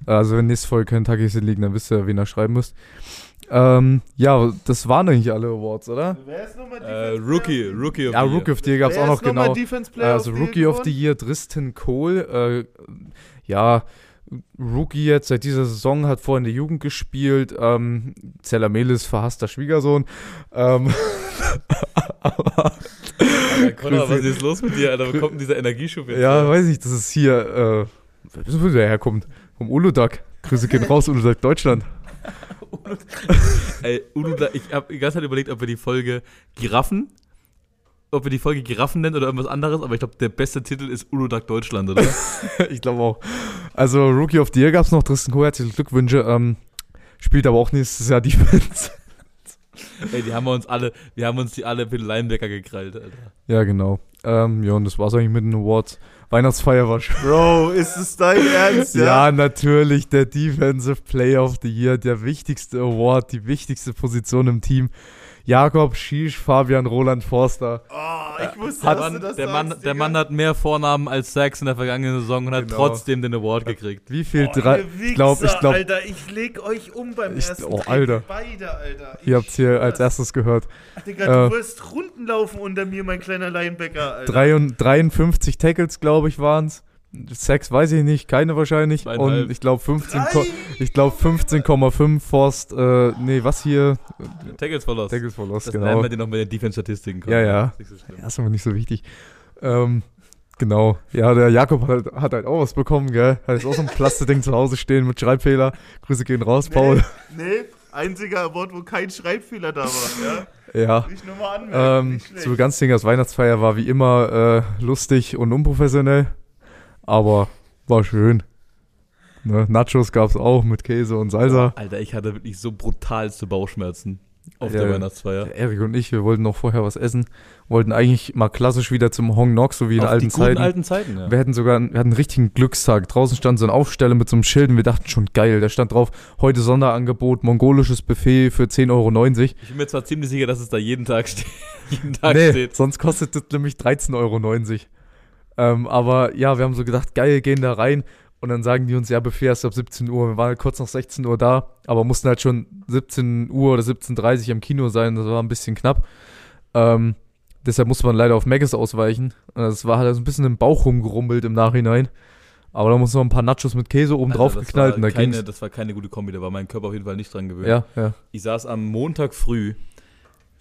Also wenn nächste Folge keine Takis liegen, dann wisst ihr, wen ihr schreiben müsst. Ähm, ja, das waren eigentlich alle Awards, oder? Wer ist nochmal äh, Defense Rookie, Player? Rookie of Ja, the Year. Rookie of the Year gab's Wer auch noch genau. Also of Rookie of the Year, Tristan Cole. Äh, ja, Rookie jetzt seit dieser Saison, hat vorher in der Jugend gespielt. Ähm, Zellamelis, verhasster Schwiegersohn. Ähm, *laughs* aber, Alter, Connor, was ist los mit dir, Alter? Wo kommt denn dieser Energieschub jetzt? ja, her? weiß nicht, das ist hier, äh, wissen wir, wo der herkommt? Vom Uludag. Grüße gehen *laughs* raus, Uludag Deutschland. Ey, Udo, ich habe die ganze Zeit überlegt, ob wir die Folge Giraffen, ob wir die Folge Giraffen nennen oder irgendwas anderes, aber ich glaube, der beste Titel ist Uludag Deutschland, oder? *laughs* ich glaube auch. Also Rookie of the Year gab's noch, Tristan Cole, herzliche Glückwünsche. Ähm, spielt aber auch nächstes Jahr Defense. *laughs* Ey, die haben wir uns alle, wir haben uns die alle für den Linebacker gekrallt, Alter. Ja, genau. Ähm, ja, und das war's eigentlich mit den Awards. Weihnachtsfeier war schön. Bro, ist es dein Ernst, Ja, natürlich, der Defensive Player of the Year, der wichtigste Award, die wichtigste Position im Team. Jakob Schiesch, Fabian Roland Forster. Oh, ich wusste, Der dass Mann, du das der, sagst, Mann, der. Mann hat mehr Vornamen als Sachs in der vergangenen Saison und hat Genau. trotzdem den Award gekriegt. Wie viel? Oh, drei, ihr ich glaube, ich Wichser, glaube, Alter, ich leg euch um beim Ich- ersten oh. Alter. Beide, Alter. Ich ihr habt's hier als erstes gehört. Digga, äh, du wirst Runden laufen unter mir, mein kleiner Linebacker, Alter. Drei und- 53 Tackles, glaube ich, waren's. Sechs weiß ich nicht, keine wahrscheinlich. Zweieinhalb. Und ich glaube 15, Drei? ko- ich glaube 15,5 Forst, äh, nee, was hier? Tackles for Loss. Tackles for Loss, das genau. lernen wir dir noch mit den Defense-Statistiken. Ja, ja. Nicht so schlimm. Ja, ist aber nicht so wichtig. Ähm, genau. Ja, der Jakob hat, halt- hat halt auch was bekommen, gell? Hat jetzt auch so ein *laughs* Plastikding zu Hause stehen mit Schreibfehler. Grüße gehen raus, Paul. Nee, nee, einziger Award, wo kein Schreibfehler da war, ja? Ja. Ich nur mal anmerken, Ähm, so ganz Dingers Weihnachtsfeier war wie immer äh, lustig und unprofessionell. Aber war schön. Ne? Nachos gab's auch mit Käse und Salsa. Alter, ich hatte wirklich so brutalste Bauchschmerzen auf Ja. der Weihnachtsfeier. Erik und ich, wir wollten noch vorher was essen, wollten eigentlich mal klassisch wieder zum Hong Nok, so wie in Auf alten die Zeiten. alten Zeiten, ja. Wir hatten sogar wir hatten einen richtigen Glückstag. Draußen stand so ein Aufsteller mit so einem Schild und wir dachten schon geil. Da stand drauf, heute Sonderangebot, mongolisches Buffet für 10,90 Euro. Ich bin mir zwar ziemlich sicher, dass es da jeden Tag, ste *laughs* jeden Tag Nee, steht. sonst kostet das nämlich 13,90 Euro. Ähm, aber ja, wir haben so gedacht, geil, gehen da rein. Und dann sagen die uns, ja, Buffet erst ab 17 Uhr. Wir waren halt kurz nach 16 Uhr da, aber mussten halt schon 17 Uhr oder 17.30 Uhr am Kino sein. Das war ein bisschen knapp. Ähm, deshalb musste man leider auf Maggis ausweichen. Und Das war halt so ein bisschen im Bauch rumgerummelt im Nachhinein. Aber da mussten wir ein paar Nachos mit Käse oben drauf Alter, geknallt und da keine, ging's. Das war keine gute Kombi, da war mein Körper auf jeden Fall nicht dran gewöhnt. Ja, ja. Ich saß am Montag früh,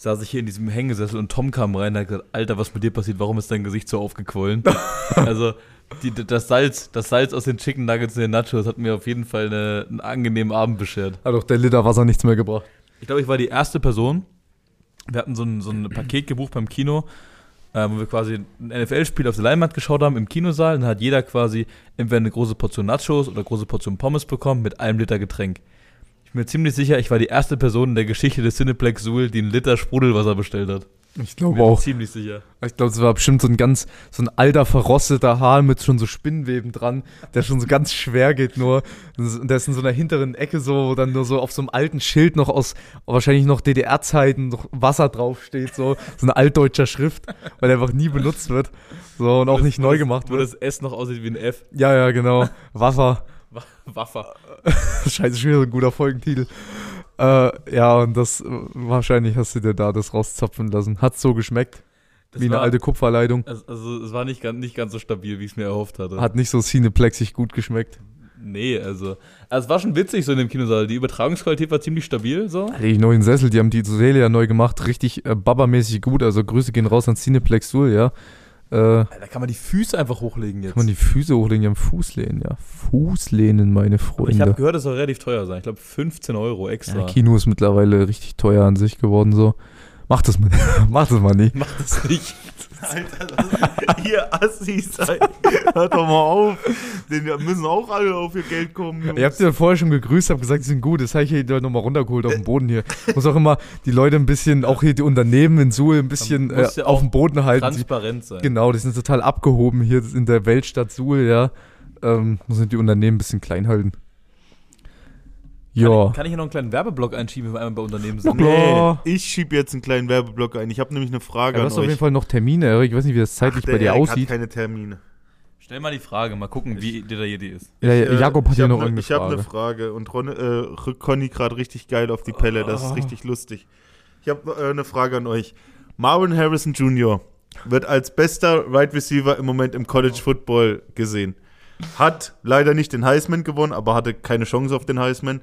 saß ich hier in diesem Hängesessel und Tom kam rein und hat gesagt, Alter, was mit dir passiert, warum ist dein Gesicht so aufgequollen? *laughs* also die, das Salz, das Salz aus den Chicken Nuggets und den Nachos hat mir auf jeden Fall eine, einen angenehmen Abend beschert. Hat auch der Liter Wasser nichts mehr gebracht. Ich glaube, ich war die erste Person. Wir hatten so ein, so ein *clears throat* Paket gebucht beim Kino, äh, wo wir quasi ein NFL-Spiel auf der Leinwand geschaut haben im Kinosaal. Dann hat jeder quasi entweder eine große Portion Nachos oder eine große Portion Pommes bekommen mit einem Liter Getränk. Ich bin mir ziemlich sicher, ich war die erste Person in der Geschichte des Cineplex Suhl, die einen Liter Sprudelwasser bestellt hat. Ich Bin glaube mir auch. ziemlich sicher. Ich glaube, es war bestimmt so ein ganz, so ein alter, verrosteter Hahn mit schon so Spinnenweben dran, der schon so ganz schwer geht nur. Und der ist in so einer hinteren Ecke so, wo dann nur so auf so einem alten Schild noch aus, wahrscheinlich noch DDR-Zeiten, noch Wasser draufsteht, so, so eine altdeutscher Schrift, weil der einfach nie benutzt wird. So, und auch Wo nicht das- neu wo das- gemacht Wo wird. das S noch aussieht wie ein F. Ja, ja, genau. Waffer. *laughs* Wa- Waffer. *laughs* Scheiße, schon wieder so ein guter Folgentitel. Äh, ja, und das, wahrscheinlich hast du dir da das rauszapfen lassen. Hat's so geschmeckt? Das wie eine war- alte Kupferleitung. Also, also es war nicht ganz, nicht ganz so stabil, wie ich es mir erhofft hatte. Hat nicht so cineplexig gut geschmeckt. Nee, also, also es war schon witzig so in dem Kinosaal. Die Übertragungsqualität war ziemlich stabil so. Alter, Die neuen Sessel, die haben die Säle ja neu gemacht, richtig äh, babamäßig gut. Also Grüße gehen raus an Cineplex Suhl, ja. Äh, Da kann man die Füße einfach hochlegen jetzt. kann man die Füße hochlegen, die haben Fußlehnen, ja. Fußlehnen, meine Aber ich habe Freunde. gehört, es soll relativ teuer sein. Ich glaube 15 Euro extra. Ja, Kino ist mittlerweile richtig teuer an sich geworden, so. Mach das mal, *laughs* mach das mal nicht. Mach das nicht. *laughs* Alter, das, ihr Assis, ey. hört doch mal auf. Den müssen auch alle auf ihr Geld kommen. Jungs. Ihr habt ja vorher schon gegrüßt, habt gesagt, die sind gut. Das habe ich hier nochmal runtergeholt auf den Boden hier. Muss auch immer die Leute ein bisschen, auch hier die Unternehmen in Suhl ein bisschen äh, ja auf dem Boden halten. Transparent sein. genau, die sind total abgehoben hier in der Weltstadt Suhl, ja. Ähm, muss die Unternehmen ein bisschen klein halten. Kann, Ja. ich, kann ich hier noch einen kleinen Werbeblock einschieben, wenn wir einmal bei Unternehmen sind? Nee, ich schieb jetzt einen kleinen Werbeblock ein. Ich habe nämlich eine Frage Ja, du an hast auf jeden euch. Fall noch Termine, Erik. Ich weiß nicht, wie das zeitlich Ach, bei dir Erik aussieht. hat keine Termine. Stell mal die Frage, mal gucken, wie detailliert die ist. Ja, ja, Äh, Jakob hat ich ja hab noch ne- irgendeine Ich habe eine Frage und Ron, äh, rückt Conny gerade richtig geil auf die Pelle. Das ist Ah. richtig lustig. Ich habe äh, eine Frage an euch. Marvin Harrison Jr. wird als bester Right Receiver im Moment im College Football gesehen. Hat leider nicht den Heisman gewonnen, aber hatte keine Chance auf den Heisman.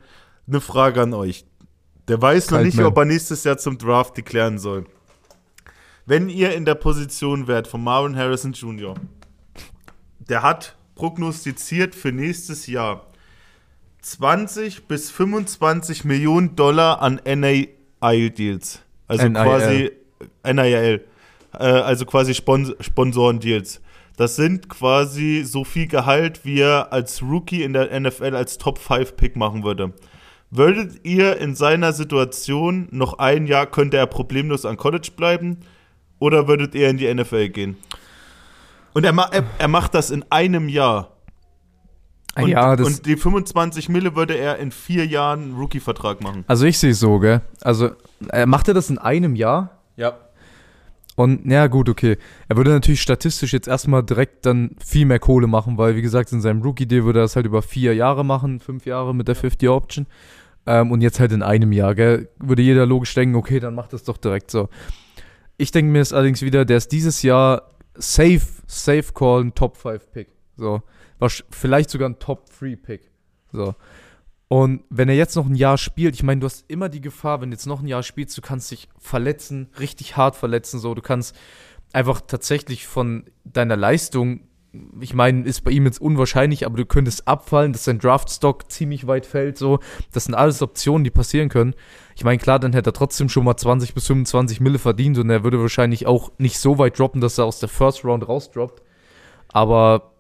Eine Frage an euch. Der weiß noch nicht, ob er nächstes Jahr zum Draft deklären soll. Wenn ihr in der Position wärt von Marvin Harrison Jr., der hat prognostiziert für nächstes Jahr 20 bis 25 Millionen Dollar an NIL-Deals. Also NIL. quasi NIL. Äh, also quasi Spons Sponsoren-Deals. Das sind quasi so viel Gehalt, wie er als Rookie in der NFL als Top-5-Pick machen würde. Würdet ihr in seiner Situation noch ein Jahr, könnte er problemlos an College bleiben? Oder würdet ihr in die NFL gehen? Und er, ma er, er macht das in einem Jahr. Ah, Und, ja, das, und die 25 Mille würde er in vier Jahren einen Rookie-Vertrag machen. also ich sehe es so, gell. Also, äh, macht er das in einem Jahr? Ja. Und ja, gut, okay. Er würde natürlich statistisch jetzt erstmal direkt dann viel mehr Kohle machen, weil, wie gesagt, in seinem Rookie-Deal würde er das halt über vier Jahre machen, fünf Jahre mit der 50-Option. Ähm, und jetzt halt in einem Jahr, gell? Würde jeder logisch denken, okay, dann macht das doch direkt so. Ich denke mir jetzt allerdings wieder, der ist dieses Jahr safe, safe call, ein Top-5-Pick. So. Wasch- Vielleicht sogar ein Top-3-Pick. So. Und wenn er jetzt noch ein Jahr spielt, ich meine, du hast immer die Gefahr, wenn du jetzt noch ein Jahr spielst, du kannst dich verletzen, richtig hart verletzen, so, du kannst einfach tatsächlich von deiner Leistung, ich meine, ist bei ihm jetzt unwahrscheinlich, aber du könntest abfallen, dass sein Draftstock ziemlich weit fällt, so, das sind alles Optionen, die passieren können. Ich meine, klar, dann hätte er trotzdem schon mal 20 bis 25 Mille verdient und er würde wahrscheinlich auch nicht so weit droppen, dass er aus der First Round rausdroppt. Aber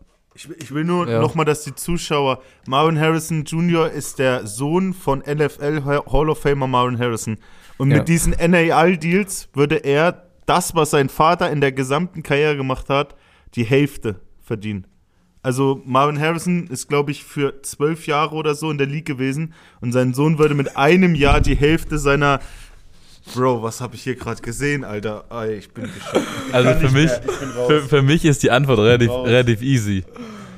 Ich, will- ich will nur Ja. noch mal, dass die Zuschauer. Marvin Harrison Jr. ist der Sohn von NFL Hall of Famer Marvin Harrison. Und Ja. mit diesen NAL-Deals würde er das, was sein Vater in der gesamten Karriere gemacht hat, die Hälfte verdienen. Also Marvin Harrison ist, glaube ich, für zwölf Jahre oder so in der League gewesen und sein Sohn würde mit einem Jahr die Hälfte seiner Bro, was habe ich hier gerade gesehen, Alter? Ey, ich bin geschockt. *laughs* Also für mich, für, für mich ist die Antwort relativ, raus. relativ easy.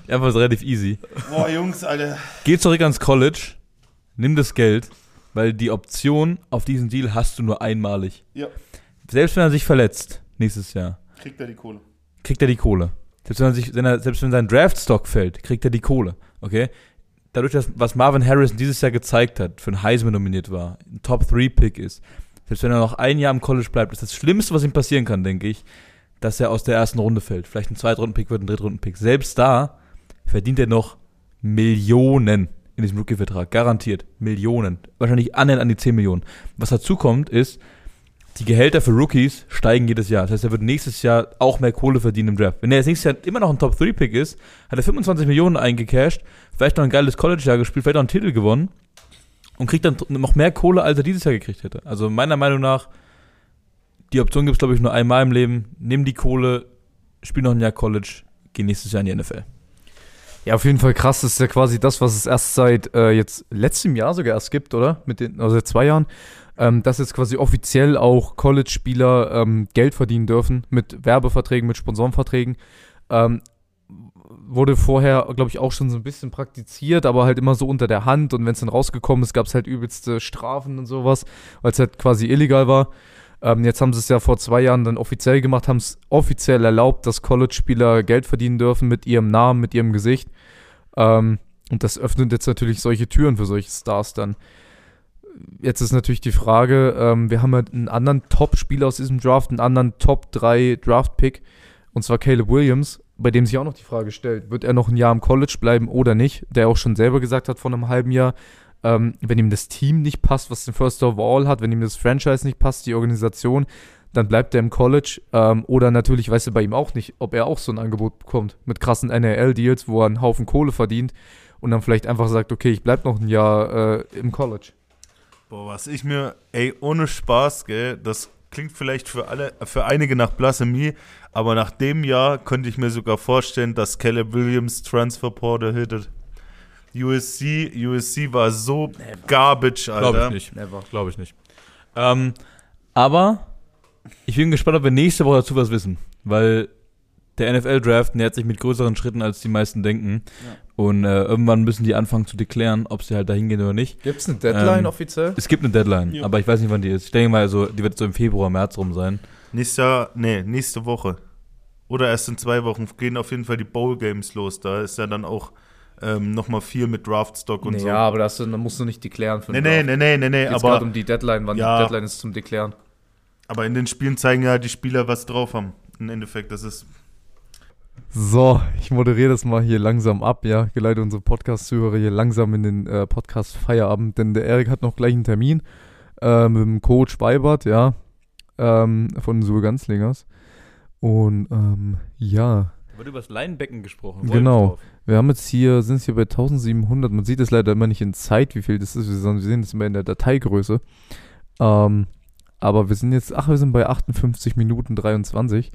Die Antwort ist relativ easy. Boah, Jungs, Alter. Geh zurück ans College, nimm das Geld, weil die Option auf diesen Deal hast du nur einmalig. Ja, Selbst wenn er sich verletzt nächstes Jahr, kriegt er die Kohle. kriegt er die Kohle. Selbst wenn, er sich, wenn er, selbst wenn sein Draftstock fällt, kriegt er die Kohle. Okay? Dadurch, dass was Marvin Harrison dieses Jahr gezeigt hat, für einen Heisman nominiert war, ein Top-3-Pick ist, selbst wenn er noch ein Jahr im College bleibt, ist das Schlimmste, was ihm passieren kann, denke ich, dass er aus der ersten Runde fällt. Vielleicht ein Zweitrunden-Pick wird ein Drittrunden-Pick. Selbst da verdient er noch Millionen in diesem Rookie-Vertrag. Garantiert. Millionen. Wahrscheinlich annähernd an die 10 Millionen. Was dazu kommt, ist, die Gehälter für Rookies steigen jedes Jahr. Das heißt, er wird nächstes Jahr auch mehr Kohle verdienen im Draft. Wenn er jetzt nächstes Jahr immer noch ein Top-3-Pick ist, hat er 25 Millionen eingecashed, vielleicht noch ein geiles College-Jahr gespielt, vielleicht noch einen Titel gewonnen und kriegt dann noch mehr Kohle, als er dieses Jahr gekriegt hätte. Also meiner Meinung nach, die Option gibt es, glaube ich, nur einmal im Leben. Nimm die Kohle, spiel noch ein Jahr College, geh nächstes Jahr in die NFL. Ja, auf jeden Fall krass. Das ist ja quasi das, was es erst seit äh, jetzt letztem Jahr sogar erst gibt, oder? Mit den, also seit zwei Jahren. Ähm, dass jetzt quasi offiziell auch College-Spieler ähm, Geld verdienen dürfen mit Werbeverträgen, mit Sponsorenverträgen. Ähm, wurde vorher, glaube ich, auch schon so ein bisschen praktiziert, aber halt immer so unter der Hand. Und wenn es dann rausgekommen ist, gab es halt übelste Strafen und sowas, weil es halt quasi illegal war. Ähm, jetzt haben sie es ja vor zwei Jahren dann offiziell gemacht, haben es offiziell erlaubt, dass College-Spieler Geld verdienen dürfen mit ihrem Namen, mit ihrem Gesicht. Ähm, und das öffnet jetzt natürlich solche Türen für solche Stars dann. Jetzt ist natürlich die Frage, ähm, wir haben halt einen anderen Top-Spieler aus diesem Draft, einen anderen Top-3-Draft-Pick, und zwar Caleb Williams, bei dem sich auch noch die Frage stellt, wird er noch ein Jahr im College bleiben oder nicht? Der auch schon selber gesagt hat vor einem halben Jahr, ähm, wenn ihm das Team nicht passt, was den First Overall hat, wenn ihm das Franchise nicht passt, die Organisation, dann bleibt er im College. Ähm, oder natürlich weiß er bei ihm auch nicht, ob er auch so ein Angebot bekommt mit krassen NAL-Deals, wo er einen Haufen Kohle verdient und dann vielleicht einfach sagt, okay, ich bleib noch ein Jahr äh, im College. Boah, was ich mir, ey, ohne Spaß, gell, das klingt vielleicht für alle, für einige nach Blasphemie, aber nach dem Jahr könnte ich mir sogar vorstellen, dass Caleb Williams Transfer Portal hittet. USC, USC war so garbage, Alter. Glaube ich nicht. Never. Glaube ich nicht. Ähm, aber ich bin gespannt, ob wir nächste Woche dazu was wissen, weil der NFL-Draft nähert sich mit größeren Schritten, als die meisten denken. Und äh, irgendwann müssen die anfangen zu deklären, ob sie halt dahin gehen oder nicht. Gibt es eine Deadline Ähm, offiziell? Es gibt eine Deadline, Ja. aber ich weiß nicht, wann die ist. Ich denke mal, also, die wird so im Februar, März rum sein. Nächstes Jahr, nee, nächste Woche. Oder erst in zwei Wochen gehen auf jeden Fall die Bowl Games los. Da ist ja dann auch ähm, nochmal viel mit Draftstock und Nee, so. Ja, aber das, dann musst du nicht deklären für Nee, nee, nee, nee, nee, nee, gerade aber, um die Deadline, wann Ja. die Deadline ist zum Deklären. aber in den Spielen zeigen ja die Spieler, was drauf haben. Im Endeffekt, das ist So, ich moderiere das mal hier langsam ab, ja. Geleite unsere Podcast-Zuhörer hier langsam in den äh, Podcast-Feierabend, denn der Erik hat noch gleich einen Termin äh, mit dem Coach Weibert, ja, ähm, von Sue Ganzlingers. Und ähm, ja, Da wird über das Leinbecken gesprochen. Genau. wir haben jetzt hier, sind jetzt hier bei 1700, man sieht es leider immer nicht in Zeit, wie viel das ist, sondern wir sehen es immer in der Dateigröße. Ähm, aber wir sind jetzt, ach, wir sind bei 58 Minuten 23.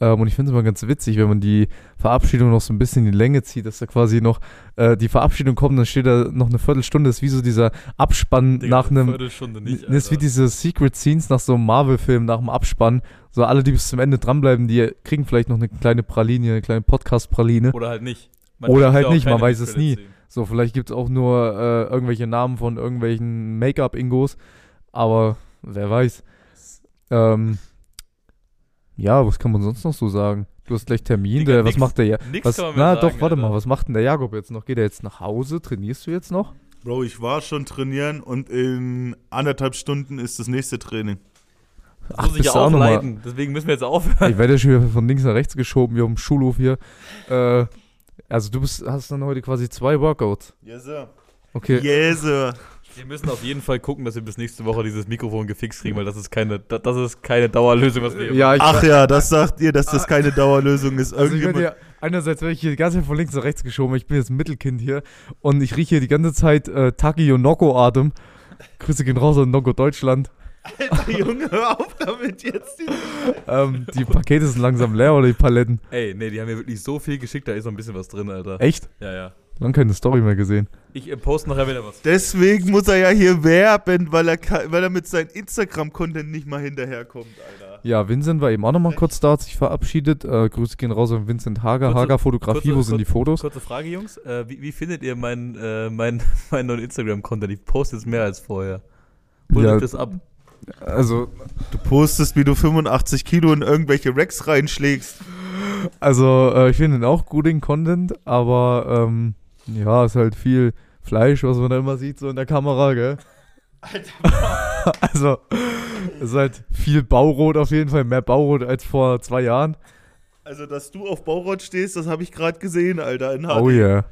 Ähm, und ich finde es immer ganz witzig, wenn man die Verabschiedung noch so ein bisschen in die Länge zieht, dass da quasi noch äh, die Verabschiedung kommt, dann steht da noch eine Viertelstunde, das ist wie so dieser Abspann nach einem, Viertelstunde nicht. das ist wie Alter. diese Secret Scenes nach so einem Marvel-Film, nach dem Abspann. So alle, die bis zum Ende dranbleiben, die kriegen vielleicht noch eine kleine Praline, eine kleine Podcast-Praline. Oder halt nicht. Oder kriegt halt nicht, man weiß es nie. Sehen. So, vielleicht gibt es auch nur äh, irgendwelche Namen von irgendwelchen Make-up-Ingos, aber wer weiß. Ähm, ja, was kann man sonst noch so sagen? Du hast gleich Termin, Digga, der, was nix- macht der ja? Nix Was, kann man na sagen, doch, warte Alter. mal, was macht denn der Jakob jetzt noch? Geht er jetzt nach Hause? Trainierst du jetzt noch? Bro, ich war schon trainieren und in anderthalb Stunden ist das nächste Training. Das muss ich ja auch leiden. Deswegen müssen wir jetzt aufhören. Ich werde ja schon wieder von links nach rechts geschoben, wie auf dem Schulhof hier. Äh, also du bist, hast dann heute quasi zwei Workouts. Yes, sir. Okay. Yes, sir. Wir müssen auf jeden Fall gucken, dass wir bis nächste Woche dieses Mikrofon gefixt kriegen, weil das ist keine, das, ist keine Dauerlösung, was wir hier Ja, ich Ach ja, das sagt ihr, dass das keine Dauerlösung ist. Also Irgendjemand, ja, einerseits werde ich hier die ganze Zeit von links nach rechts geschoben. Ich bin jetzt ein Mittelkind hier und ich rieche hier die ganze Zeit äh, Taki und Noko-Atem. Grüße gehen raus an Noko Deutschland. Alter Junge, hör auf damit jetzt. Die Ähm, die Pakete sind langsam leer oder die Paletten. Ey, nee, die haben mir wirklich so viel geschickt, da ist noch ein bisschen was drin, Alter. Echt? Ja, ja. Lang keine Story mehr gesehen. Ich äh, poste nachher wieder was. Deswegen muss er ja hier werben, weil er, weil er mit seinem Instagram-Content nicht mal hinterherkommt, Alter. Ja, Vincent war eben auch nochmal kurz da, hat sich verabschiedet. Äh, Grüße gehen raus an Vincent Hager. Kurze- Hager Fotografie, kurze- wo sind die Fotos? Kurze Frage, Jungs. Äh, wie, wie findet ihr meinen äh, mein, *laughs* mein neuen Instagram-Content? Ich poste jetzt mehr als vorher. Holt Ja. das ab. Also, Du postest, wie du 85 Kilo in irgendwelche Racks reinschlägst. also äh, ich finde den auch gut, den Content, aber ähm, ja, ist halt viel Fleisch, was man da immer sieht, so in der Kamera, gell? *laughs* also, es ist halt viel Baurot auf jeden Fall, mehr Baurot als vor zwei Jahren. Also, dass du auf Baurott stehst, das habe ich gerade gesehen, Alter. In HD. Oh yeah.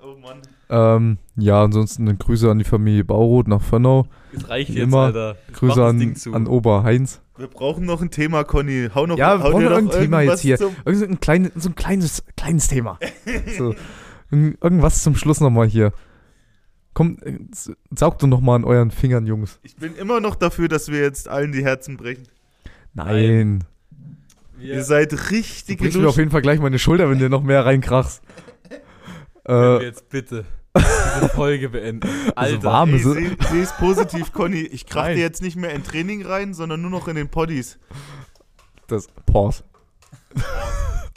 Oh Mann. Ähm, ja, ansonsten eine Grüße an die Familie Bauroth nach Vönnau. Es reicht Wie jetzt, immer. Alter. Grüße an, an Ober Heinz. Wir brauchen noch ein Thema, Conny. Hau noch Ja, wir hau brauchen noch ein Thema jetzt hier. Irgend so ein, klein, so ein kleines, kleines Thema. *laughs* So, irgendwas zum Schluss nochmal hier. Kommt, äh, saugt doch nochmal an euren Fingern, Jungs. Ich bin immer noch dafür, dass wir jetzt allen die Herzen brechen. Nein. Wir- Ihr seid Du richtige brichst mir auf jeden Fall gleich meine Schulter, wenn du noch mehr reinkrachst. Können wir Äh, jetzt bitte diese Folge beenden. *laughs* Also Alter. warm. Ey, ist es- seh, seh es positiv, Conny. Ich krach dir jetzt nicht mehr in Training rein, sondern nur noch in den Poddies. das. Pause.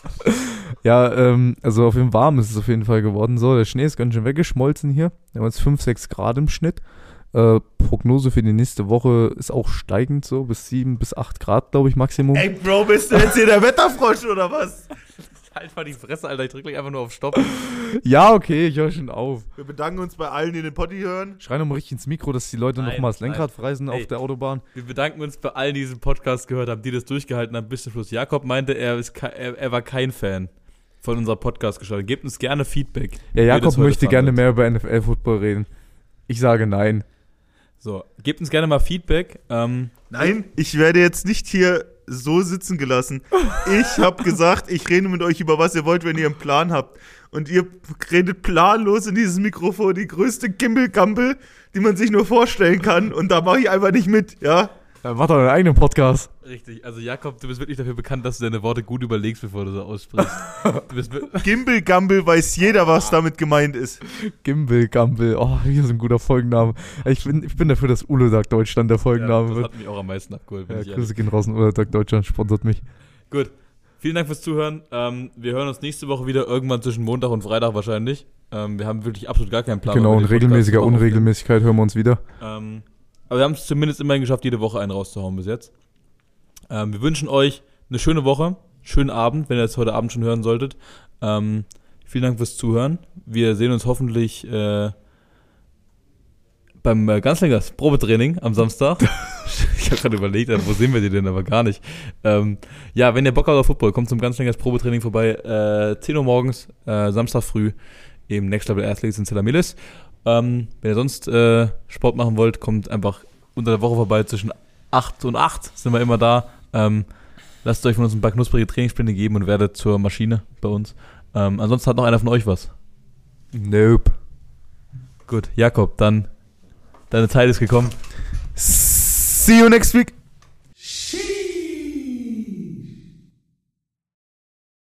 *laughs* ja, ähm, also auf jeden Fall warm ist es auf jeden Fall geworden. So, der Schnee ist ganz schön weggeschmolzen hier. Wir haben jetzt 5, 6 Grad im Schnitt. Äh, Prognose für die nächste Woche ist auch steigend so, bis 7 bis 8 Grad, glaube ich, Maximum. Ey, Bro, bist du jetzt hier der Wetterfrosch oder was? *laughs* Halt mal die Fresse, Alter. Ich drück gleich einfach nur auf Stopp. Ja, okay, ich höre schon auf. Wir bedanken uns bei allen, die den Poddy hören. Schrei nochmal richtig ins Mikro, dass die Leute Nein, nochmal das nein. Lenkrad freisen Ey. auf der Autobahn. Wir bedanken uns bei allen, die diesen Podcast gehört haben, die das durchgehalten haben bis zum Schluss. Jakob meinte, er, ist er, er war kein Fan von unserer Podcast-Gestaltung. Gebt uns gerne Feedback. Ja, Jakob möchte gerne fandet. mehr über NFL-Football reden. Ich sage nein. So, gebt uns gerne mal Feedback. Ähm, Nein, ich werde jetzt nicht hier so sitzen gelassen. Ich habe gesagt, ich rede mit euch über was ihr wollt, wenn ihr einen Plan habt. Und ihr redet planlos in dieses Mikrofon, die größte Gimbel-Gampel, die man sich nur vorstellen kann. Und da mache ich einfach nicht mit, ja? Ja, mach doch deinen eigenen Podcast. richtig, also Jakob, du bist wirklich dafür bekannt, dass du deine Worte gut überlegst, bevor du sie aussprichst. *laughs* du bist wir- Gimbel-Gampel weiß jeder, was damit gemeint ist. Gimbal, Gumbel. Oh, hier ist ein guter Folgenname. Ich bin, ich bin dafür, dass Ulodag Deutschland der ja, Folgenname das wird. hat mich auch am meisten abgeholt. Ja, ich Grüße gehen raus Ulodag Deutschland, sponsert mich. Gut, vielen Dank fürs Zuhören. Ähm, wir hören uns nächste Woche wieder, irgendwann zwischen Montag und Freitag wahrscheinlich. Ähm, wir haben wirklich absolut gar keinen Plan. genau, in regelmäßiger. Unregelmäßigkeit hören wir uns wieder. Ähm, aber wir haben es zumindest immerhin geschafft, jede Woche einen rauszuhauen bis jetzt. Ähm, wir wünschen euch eine schöne Woche, schönen Abend, wenn ihr das heute Abend schon hören solltet. Ähm, vielen Dank fürs Zuhören. Wir sehen uns hoffentlich äh, beim äh, Ganzlängers Probetraining am Samstag. *laughs* ich habe gerade überlegt, äh, wo sehen wir die denn, aber gar nicht. Ähm, ja, wenn ihr Bock habt auf Football, kommt zum Ganzlängers Probetraining vorbei. Äh, 10 Uhr morgens, äh, Samstag früh im Next Level Athletes in Zelamilis. Ähm, wenn ihr sonst äh, Sport machen wollt, kommt einfach unter der Woche vorbei. Zwischen 8 und 8 sind wir immer da. Ähm, lasst euch von uns ein paar knusprige Trainingspläne geben und werdet zur Maschine bei uns. Ähm, ansonsten hat noch einer von euch was. Nope. Gut, Jakob, dann deine Zeit ist gekommen. See you next week.